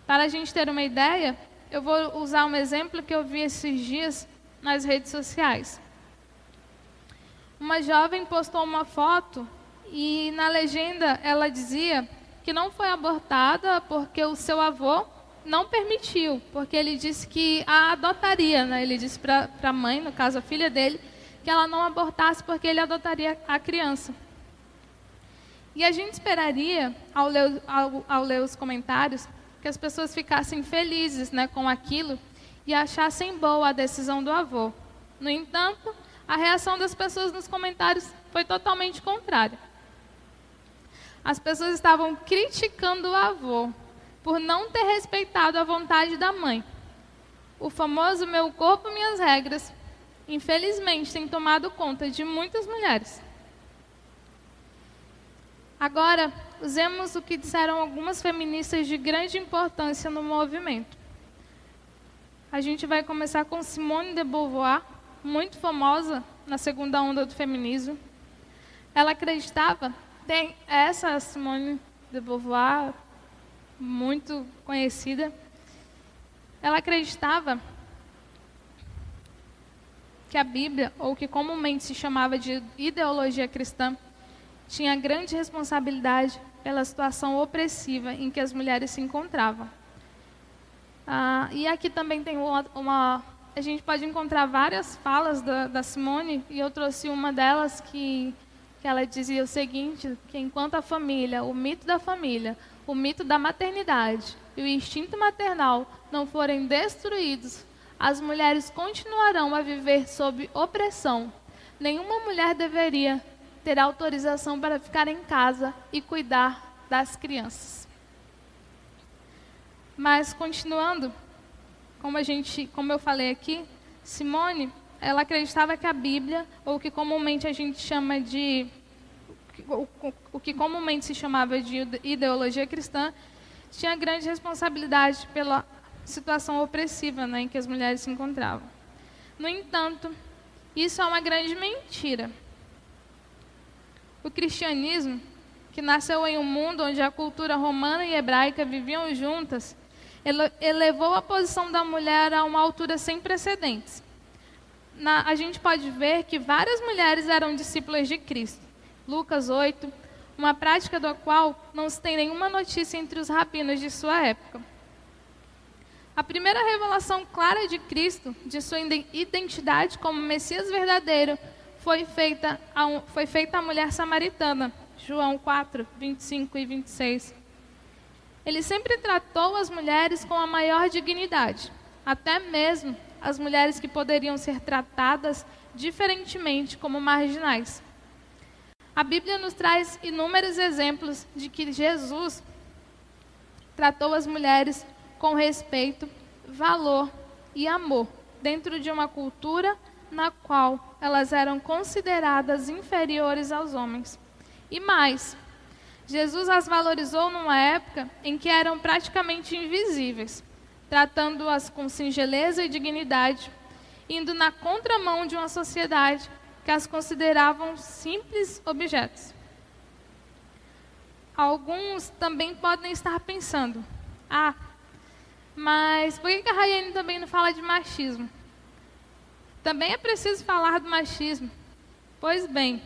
Para a gente ter uma ideia, eu vou usar um exemplo que eu vi esses dias nas redes sociais uma jovem postou uma foto e na legenda ela dizia que não foi abortada porque o seu avô não permitiu, porque ele disse que a adotaria, né? Ele disse para a mãe, no caso a filha dele, que ela não abortasse porque ele adotaria a criança. E a gente esperaria, ao ler, ao, ao ler os comentários, que as pessoas ficassem felizes né, com aquilo e achassem boa a decisão do avô. No entanto, a reação das pessoas nos comentários foi totalmente contrária. As pessoas estavam criticando o avô por não ter respeitado a vontade da mãe. O famoso meu corpo, minhas regras, infelizmente tem tomado conta de muitas mulheres. Agora, usemos o que disseram algumas feministas de grande importância no movimento. A gente vai começar com Simone de Beauvoir, muito famosa na segunda onda do feminismo. Ela acreditava, tem essa Simone de Beauvoir, muito conhecida, ela acreditava que a Bíblia, ou que comumente se chamava de ideologia cristã, tinha grande responsabilidade pela situação opressiva em que as mulheres se encontravam. Ah, e aqui também tem uma, uma a gente pode encontrar várias falas da, da, Simone, e eu trouxe uma delas que, que ela dizia o seguinte, que enquanto a família, o mito da família, o mito da maternidade e o instinto maternal não forem destruídos, as mulheres continuarão a viver sob opressão. Nenhuma mulher deveria ter autorização para ficar em casa e cuidar das crianças. Mas continuando, como a gente, como eu falei aqui, Simone, ela acreditava que a Bíblia, ou o que comumente a gente chama de o, que comumente se chamava de ideologia cristã, tinha grande responsabilidade pela situação opressiva né, em que as mulheres se encontravam. No entanto, isso é uma grande mentira. O cristianismo, que nasceu em um mundo onde a cultura romana e hebraica viviam juntas, elevou a posição da mulher a uma altura sem precedentes. Na, a gente pode ver que várias mulheres eram discípulas de Cristo. Lucas 8, uma prática da qual não se tem nenhuma notícia entre os rabinos de sua época. A primeira revelação clara de Cristo, de sua identidade como Messias verdadeiro, foi feita a, foi feita a mulher samaritana. João 4, 25 e 26. Ele sempre tratou as mulheres com a maior dignidade, até mesmo as mulheres que poderiam ser tratadas diferentemente como marginais. A Bíblia nos traz inúmeros exemplos de que Jesus tratou as mulheres com respeito, valor e amor, dentro de uma cultura na qual elas eram consideradas inferiores aos homens. E mais, Jesus as valorizou numa época em que eram praticamente invisíveis, tratando-as com singeleza e dignidade, indo na contramão de uma sociedade que as consideravam simples objetos. Alguns também podem estar pensando: ah, mas por que a Rayane também não fala de machismo? Também é preciso falar do machismo. Pois bem,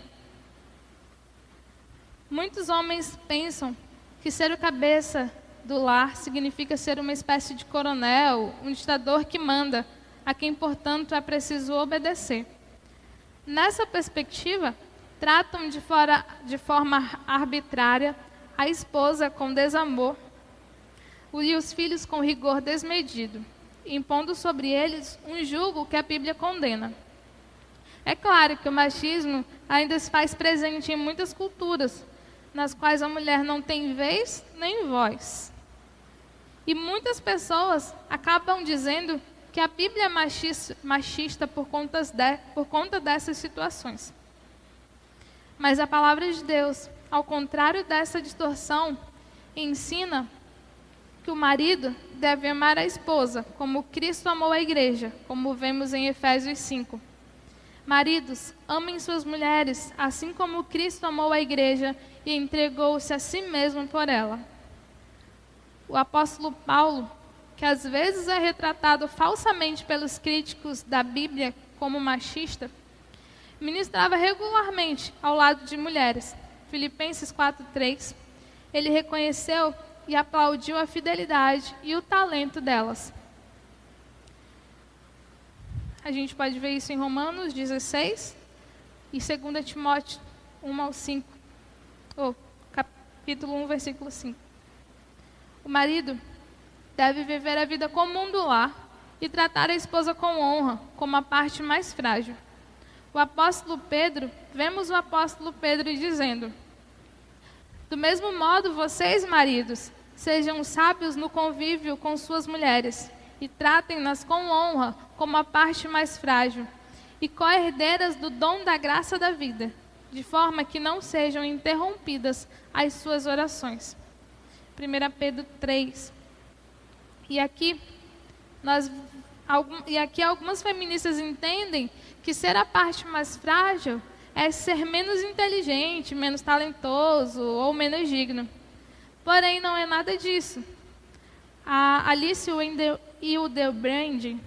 muitos homens pensam que ser o cabeça do lar significa ser uma espécie de coronel, um ditador que manda, a quem, portanto, é preciso obedecer. Nessa perspectiva, tratam de, fora, de forma arbitrária a esposa com desamor e os filhos com rigor desmedido, impondo sobre eles um jugo que a Bíblia condena. É claro que o machismo ainda se faz presente em muitas culturas, nas quais a mulher não tem vez nem voz. E muitas pessoas acabam dizendo que a Bíblia é machista, machista por, de, por conta dessas situações. Mas a palavra de Deus, ao contrário dessa distorção, ensina que o marido deve amar a esposa, como Cristo amou a igreja, como vemos em Efésios 5. Maridos, amem suas mulheres, assim como Cristo amou a igreja e entregou-se a si mesmo por ela. O apóstolo Paulo, que às vezes é retratado falsamente pelos críticos da Bíblia como machista, ministrava regularmente ao lado de mulheres. Filipenses 4:3. Ele reconheceu e aplaudiu a fidelidade e o talento delas. A gente pode ver isso em Romanos 16 e 2 Timóteo 1 ao 5, ou capítulo 1, versículo 5. O marido deve viver a vida comum do lar e tratar a esposa com honra, como a parte mais frágil. O apóstolo Pedro, vemos o apóstolo Pedro dizendo: Do mesmo modo, vocês, maridos, Sejam sábios no convívio com suas mulheres e tratem-nas com honra, como a parte mais frágil, e co-herdeiras do dom da graça da vida, de forma que não sejam interrompidas as suas orações. 1 Pedro 3. E aqui, nós, e aqui algumas feministas entendem que ser a parte mais frágil é ser menos inteligente, menos talentoso ou menos digno. Porém, não é nada disso. A Alice Hildebrand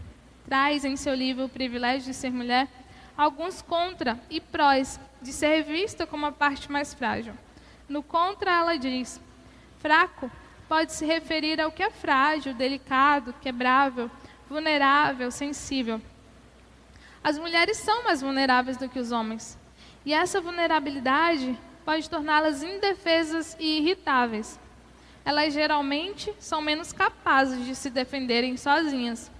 traz em seu livro O Privilégio de Ser Mulher alguns contra e prós de ser vista como a parte mais frágil. No contra, ela diz: fraco pode se referir ao que é frágil, delicado, quebrável, vulnerável, sensível. As mulheres são mais vulneráveis do que os homens. E essa vulnerabilidade pode torná-las indefesas e irritáveis elas geralmente são menos capazes de se defenderem sozinhas.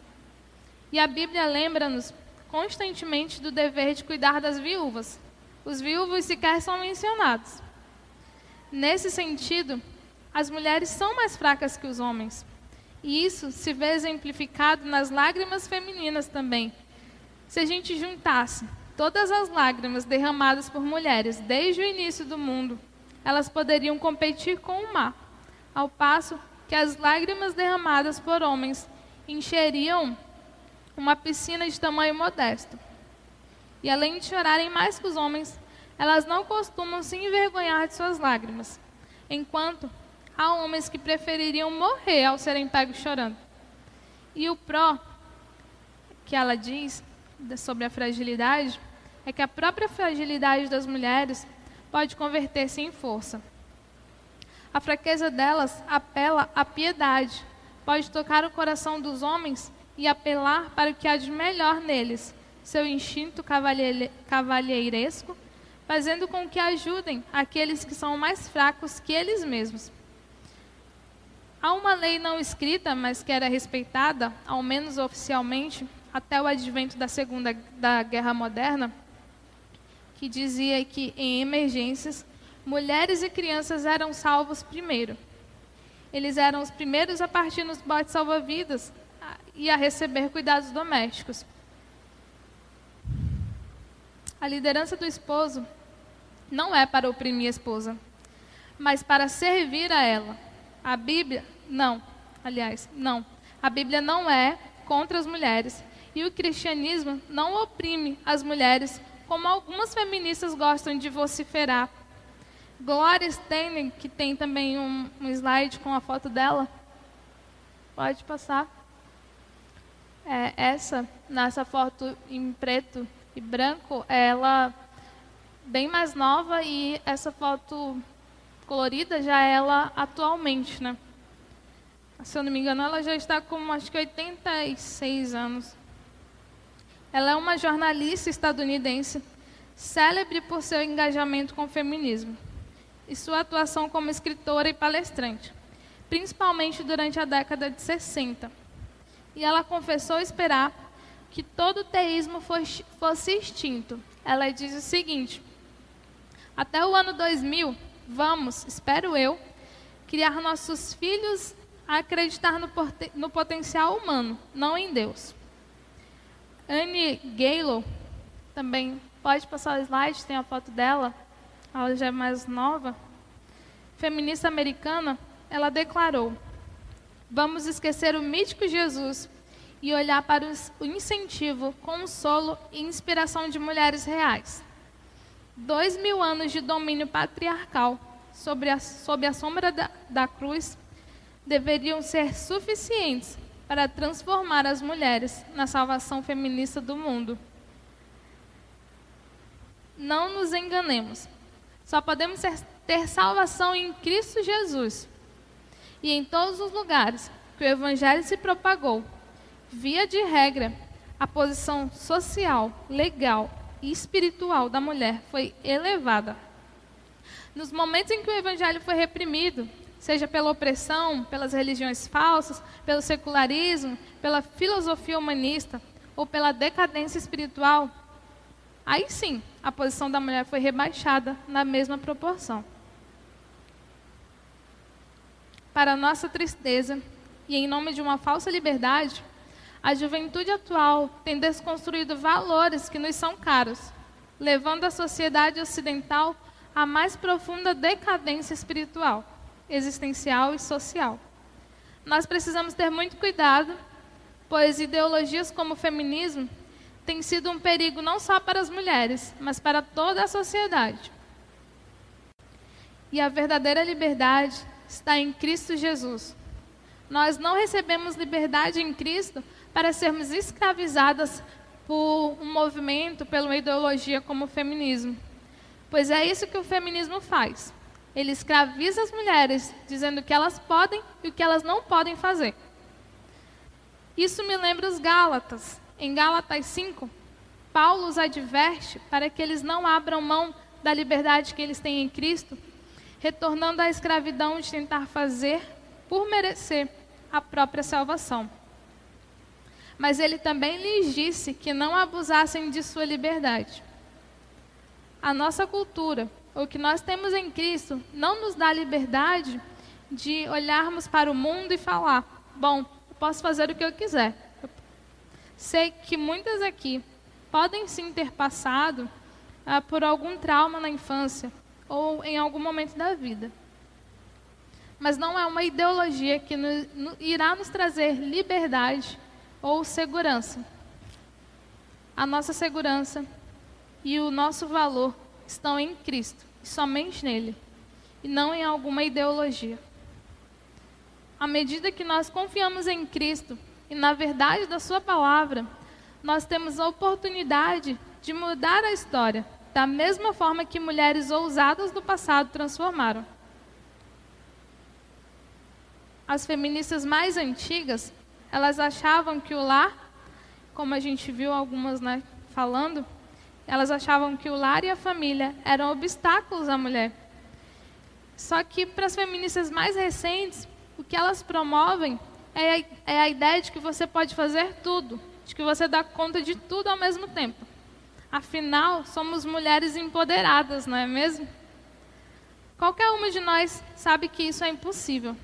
E a Bíblia lembra-nos constantemente do dever de cuidar das viúvas. Os viúvos sequer são mencionados. Nesse sentido, as mulheres são mais fracas que os homens. E isso se vê exemplificado nas lágrimas femininas também. Se a gente juntasse todas as lágrimas derramadas por mulheres desde o início do mundo, elas poderiam competir com o mar ao passo que as lágrimas derramadas por homens encheriam uma piscina de tamanho modesto. E além de chorarem mais que os homens, elas não costumam se envergonhar de suas lágrimas, enquanto há homens que prefeririam morrer ao serem pegos chorando. E o pró que ela diz sobre a fragilidade é que a própria fragilidade das mulheres pode converter-se em força. A fraqueza delas apela à piedade, pode tocar o coração dos homens e apelar para o que há de melhor neles, seu instinto cavalheiresco, fazendo com que ajudem aqueles que são mais fracos que eles mesmos. Há uma lei não escrita, mas que era respeitada, ao menos oficialmente, até o advento da Segunda da Guerra Moderna, que dizia que em emergências, mulheres e crianças eram salvos primeiro. Eles eram os primeiros a partir nos botes salva-vidas e a receber cuidados domésticos. A liderança do esposo não é para oprimir a esposa, mas para servir a ela. A Bíblia, não, aliás, não. A Bíblia não é contra as mulheres e o cristianismo não oprime as mulheres, como algumas feministas gostam de vociferar. Gloria Steinem, que tem também um, um slide com a foto dela, pode passar. É, essa, nessa foto em preto e branco, ela bem mais nova e essa foto colorida já é ela atualmente, né? Se eu não me engano, ela já está com acho que 86 anos. Ela é uma jornalista estadunidense, célebre por seu engajamento com o feminismo e sua atuação como escritora e palestrante, principalmente durante a década de 60. E ela confessou esperar que todo o teísmo fosse extinto. Ela diz o seguinte: até o ano 2000, vamos, espero eu, criar nossos filhos a acreditar no, no potencial humano, não em Deus. Anne Galo, também pode passar o slide, tem a foto dela, ela já é mais nova. Feminista americana, ela declarou: Vamos esquecer o mítico Jesus e olhar para o incentivo, consolo e inspiração de mulheres reais dois mil anos de domínio patriarcal sobre a, sob a sombra da, da cruz deveriam ser suficientes para transformar as mulheres na salvação feminista do mundo. Não nos enganemos. Só podemos ter salvação em Cristo Jesus. E em todos os lugares que o Evangelho se propagou, via de regra, a posição social, legal e espiritual da mulher foi elevada. Nos momentos em que o evangelho foi reprimido, seja pela opressão, pelas religiões falsas, pelo secularismo, pela filosofia humanista ou pela decadência espiritual, aí sim a posição da mulher foi rebaixada na mesma proporção. Para nossa tristeza, e em nome de uma falsa liberdade, a juventude atual tem desconstruído valores que nos são caros, levando a sociedade ocidental à mais profunda decadência espiritual, existencial e social. Nós precisamos ter muito cuidado, pois ideologias como o feminismo têm sido um perigo não só para as mulheres, mas para toda a sociedade. E a verdadeira liberdade está em Cristo Jesus. Nós não recebemos liberdade em Cristo para sermos escravizadas por um movimento, pela ideologia como o feminismo. Pois é isso que o feminismo faz. Ele escraviza as mulheres, dizendo o que elas podem e o que elas não podem fazer. Isso me lembra os Gálatas. Em Gálatas 5, Paulo os adverte para que eles não abram mão da liberdade que eles têm em Cristo, retornando à escravidão de tentar fazer por merecer a própria salvação mas ele também lhes disse que não abusassem de sua liberdade. A nossa cultura, o que nós temos em Cristo, não nos dá liberdade de olharmos para o mundo e falar: bom, eu posso fazer o que eu quiser. Sei que muitas aqui podem sim ter passado ah, por algum trauma na infância ou em algum momento da vida. Mas não é uma ideologia que no, no, irá nos trazer liberdade ou segurança. A nossa segurança e o nosso valor estão em Cristo, somente nele, e não em alguma ideologia. À medida que nós confiamos em Cristo e na verdade da Sua palavra, nós temos a oportunidade de mudar a história, da mesma forma que mulheres ousadas do passado transformaram. As feministas mais antigas elas achavam que o lar, como a gente viu algumas né, falando, elas achavam que o lar e a família eram obstáculos à mulher. Só que para as feministas mais recentes, o que elas promovem é a, é a ideia de que você pode fazer tudo, de que você dá conta de tudo ao mesmo tempo. Afinal, somos mulheres empoderadas, não é mesmo? Qualquer uma de nós sabe que isso é impossível.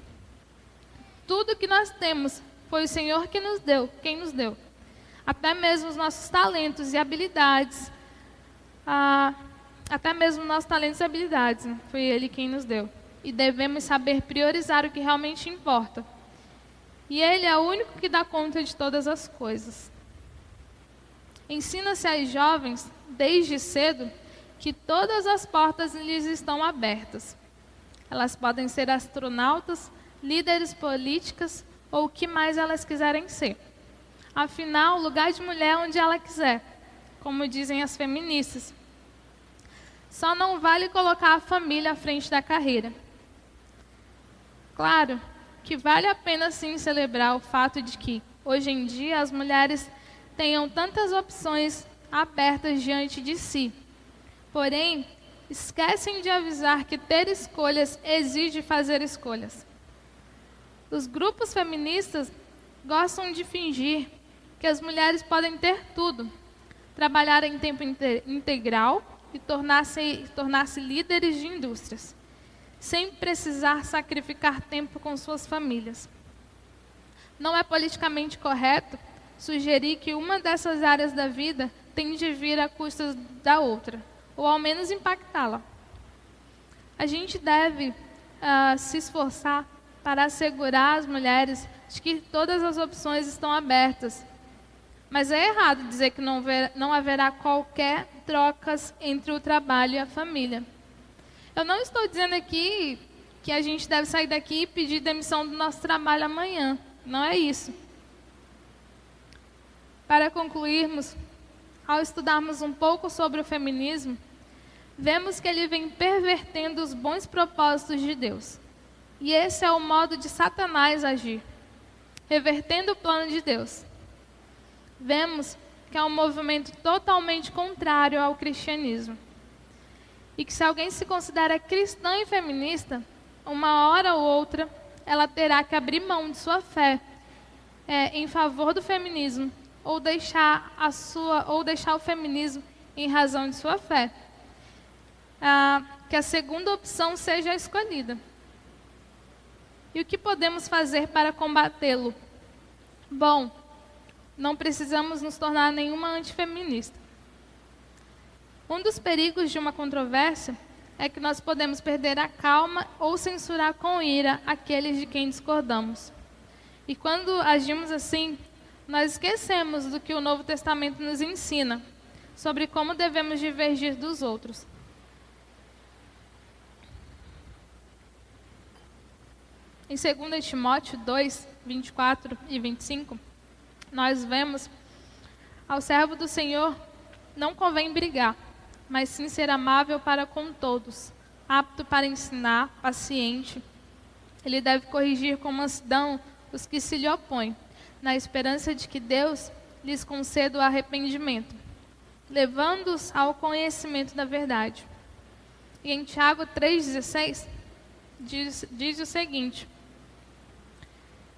Tudo que nós temos foi o Senhor que nos deu, quem nos deu. Até mesmo os nossos talentos e habilidades, ah, até mesmo nossos talentos e habilidades, né? foi Ele quem nos deu. E devemos saber priorizar o que realmente importa. E Ele é o único que dá conta de todas as coisas. Ensina-se às jovens, desde cedo, que todas as portas lhes estão abertas. Elas podem ser astronautas, líderes políticas ou o que mais elas quiserem ser. Afinal, lugar de mulher é onde ela quiser, como dizem as feministas. Só não vale colocar a família à frente da carreira. Claro que vale a pena sim celebrar o fato de que, hoje em dia, as mulheres tenham tantas opções abertas diante de si. Porém, esquecem de avisar que ter escolhas exige fazer escolhas. Os grupos feministas gostam de fingir que as mulheres podem ter tudo, trabalhar em tempo integral e tornar-se tornar líderes de indústrias, sem precisar sacrificar tempo com suas famílias. Não é politicamente correto sugerir que uma dessas áreas da vida tem de vir a custas da outra, ou ao menos impactá-la. A gente deve uh, se esforçar para assegurar as mulheres de que todas as opções estão abertas. Mas é errado dizer que não, não haverá qualquer trocas entre o trabalho e a família. Eu não estou dizendo aqui que a gente deve sair daqui e pedir demissão do nosso trabalho amanhã. Não é isso. Para concluirmos, ao estudarmos um pouco sobre o feminismo, vemos que ele vem pervertendo os bons propósitos de Deus. E esse é o modo de Satanás agir, revertendo o plano de Deus. Vemos que é um movimento totalmente contrário ao cristianismo. E que se alguém se considera cristã e feminista, uma hora ou outra ela terá que abrir mão de sua fé é, em favor do feminismo ou deixar a sua ou deixar o feminismo em razão de sua fé. Ah, que a segunda opção seja escolhida. E o que podemos fazer para combatê-lo? Bom, não precisamos nos tornar nenhuma antifeminista. Um dos perigos de uma controvérsia é que nós podemos perder a calma ou censurar com ira aqueles de quem discordamos. E quando agimos assim, nós esquecemos do que o Novo Testamento nos ensina sobre como devemos divergir dos outros. Em 2 Timóteo 2, 24 e 25, nós vemos: Ao servo do Senhor não convém brigar, mas sim ser amável para com todos, apto para ensinar, paciente. Ele deve corrigir com mansidão os que se lhe opõem, na esperança de que Deus lhes conceda o arrependimento, levando-os ao conhecimento da verdade. E em Tiago 3,16 diz, diz o seguinte: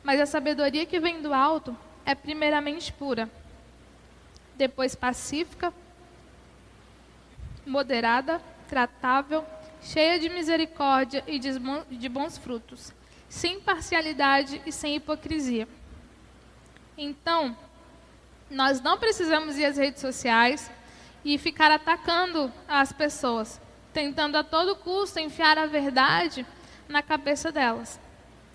mas a sabedoria que vem do alto é primeiramente pura, depois pacífica, moderada, tratável, cheia de misericórdia e de bons frutos, sem parcialidade e sem hipocrisia. Então, nós não precisamos ir às redes sociais e ficar atacando as pessoas, tentando a todo custo enfiar a verdade na cabeça delas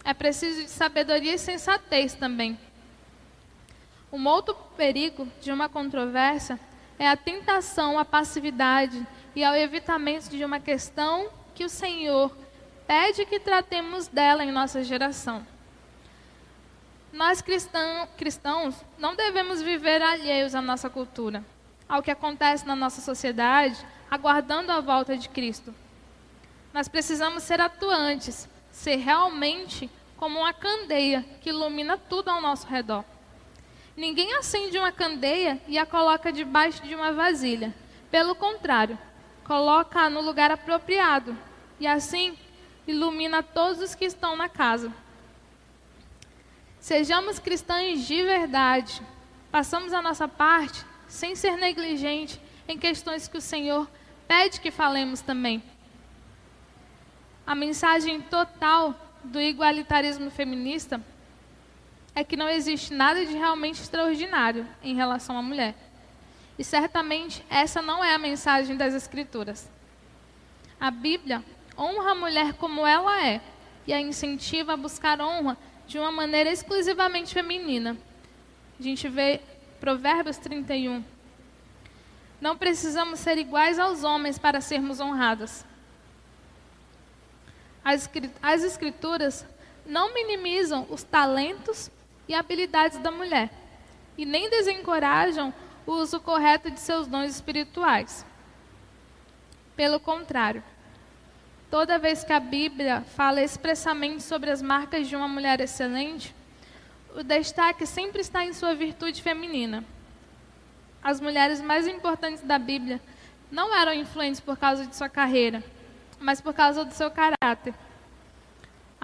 é preciso de sabedoria e sensatez também. Um outro perigo de uma controvérsia é a tentação à passividade e ao evitamento de uma questão que o Senhor pede que tratemos dela em nossa geração. Nós cristão, cristãos não devemos viver alheios à nossa cultura, ao que acontece na nossa sociedade, aguardando a volta de Cristo. Nós precisamos ser atuantes, ser realmente como uma candeia que ilumina tudo ao nosso redor. Ninguém acende uma candeia e a coloca debaixo de uma vasilha. Pelo contrário, coloca-a no lugar apropriado e assim ilumina todos os que estão na casa. Sejamos cristãos de verdade. Passamos a nossa parte sem ser negligente em questões que o Senhor pede que falemos também. A mensagem total do igualitarismo feminista é que não existe nada de realmente extraordinário em relação à mulher. E certamente essa não é a mensagem das Escrituras. A Bíblia honra a mulher como ela é e a incentiva a buscar honra de uma maneira exclusivamente feminina. A gente vê Provérbios 31. Não precisamos ser iguais aos homens para sermos honradas. As Escrituras não minimizam os talentos e habilidades da mulher e nem desencorajam o uso correto de seus dons espirituais. Pelo contrário, toda vez que a Bíblia fala expressamente sobre as marcas de uma mulher excelente, o destaque sempre está em sua virtude feminina. As mulheres mais importantes da Bíblia não eram influentes por causa de sua carreira, mas por causa do seu caráter.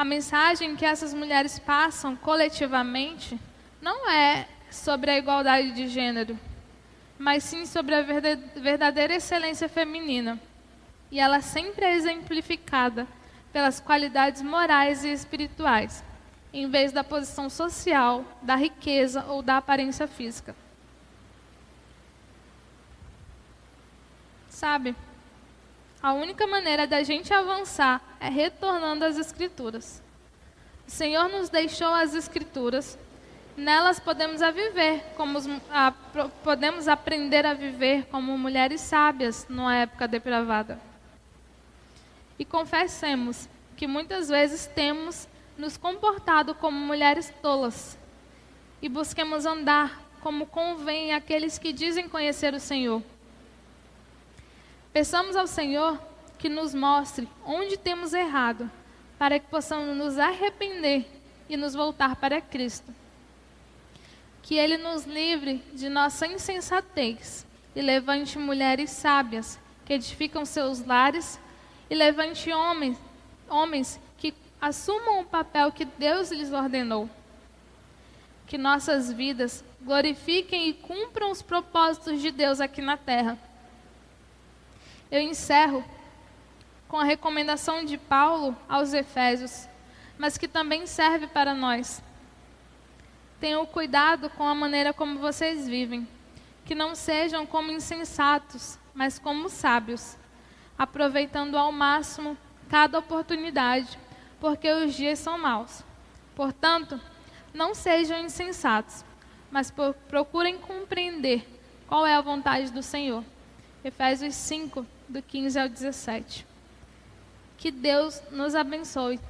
A mensagem que essas mulheres passam coletivamente não é sobre a igualdade de gênero, mas sim sobre a verdadeira excelência feminina. E ela sempre é exemplificada pelas qualidades morais e espirituais, em vez da posição social, da riqueza ou da aparência física. Sabe, a única maneira da gente avançar é retornando às Escrituras. O Senhor nos deixou as Escrituras Nelas podemos a viver, como a, podemos aprender a viver como mulheres sábias numa época depravada. E confessemos que muitas vezes temos nos comportado como mulheres tolas e busquemos andar como convém aqueles que dizem conhecer o Senhor. Peçamos ao Senhor que nos mostre onde temos errado, para que possamos nos arrepender e nos voltar para Cristo que Ele nos livre de nossa insensatez e levante mulheres sábias que edificam seus lares e levante homens, homens que assumam o papel que Deus lhes ordenou. Que nossas vidas glorifiquem e cumpram os propósitos de Deus aqui na terra. Eu encerro com a recomendação de Paulo aos Efésios, mas que também serve para nós. Tenham cuidado com a maneira como vocês vivem, que não sejam como insensatos, mas como sábios, aproveitando ao máximo cada oportunidade, porque os dias são maus. Portanto, não sejam insensatos, mas procurem compreender qual é a vontade do Senhor. Efésios 5, do 15 ao 17. Que Deus nos abençoe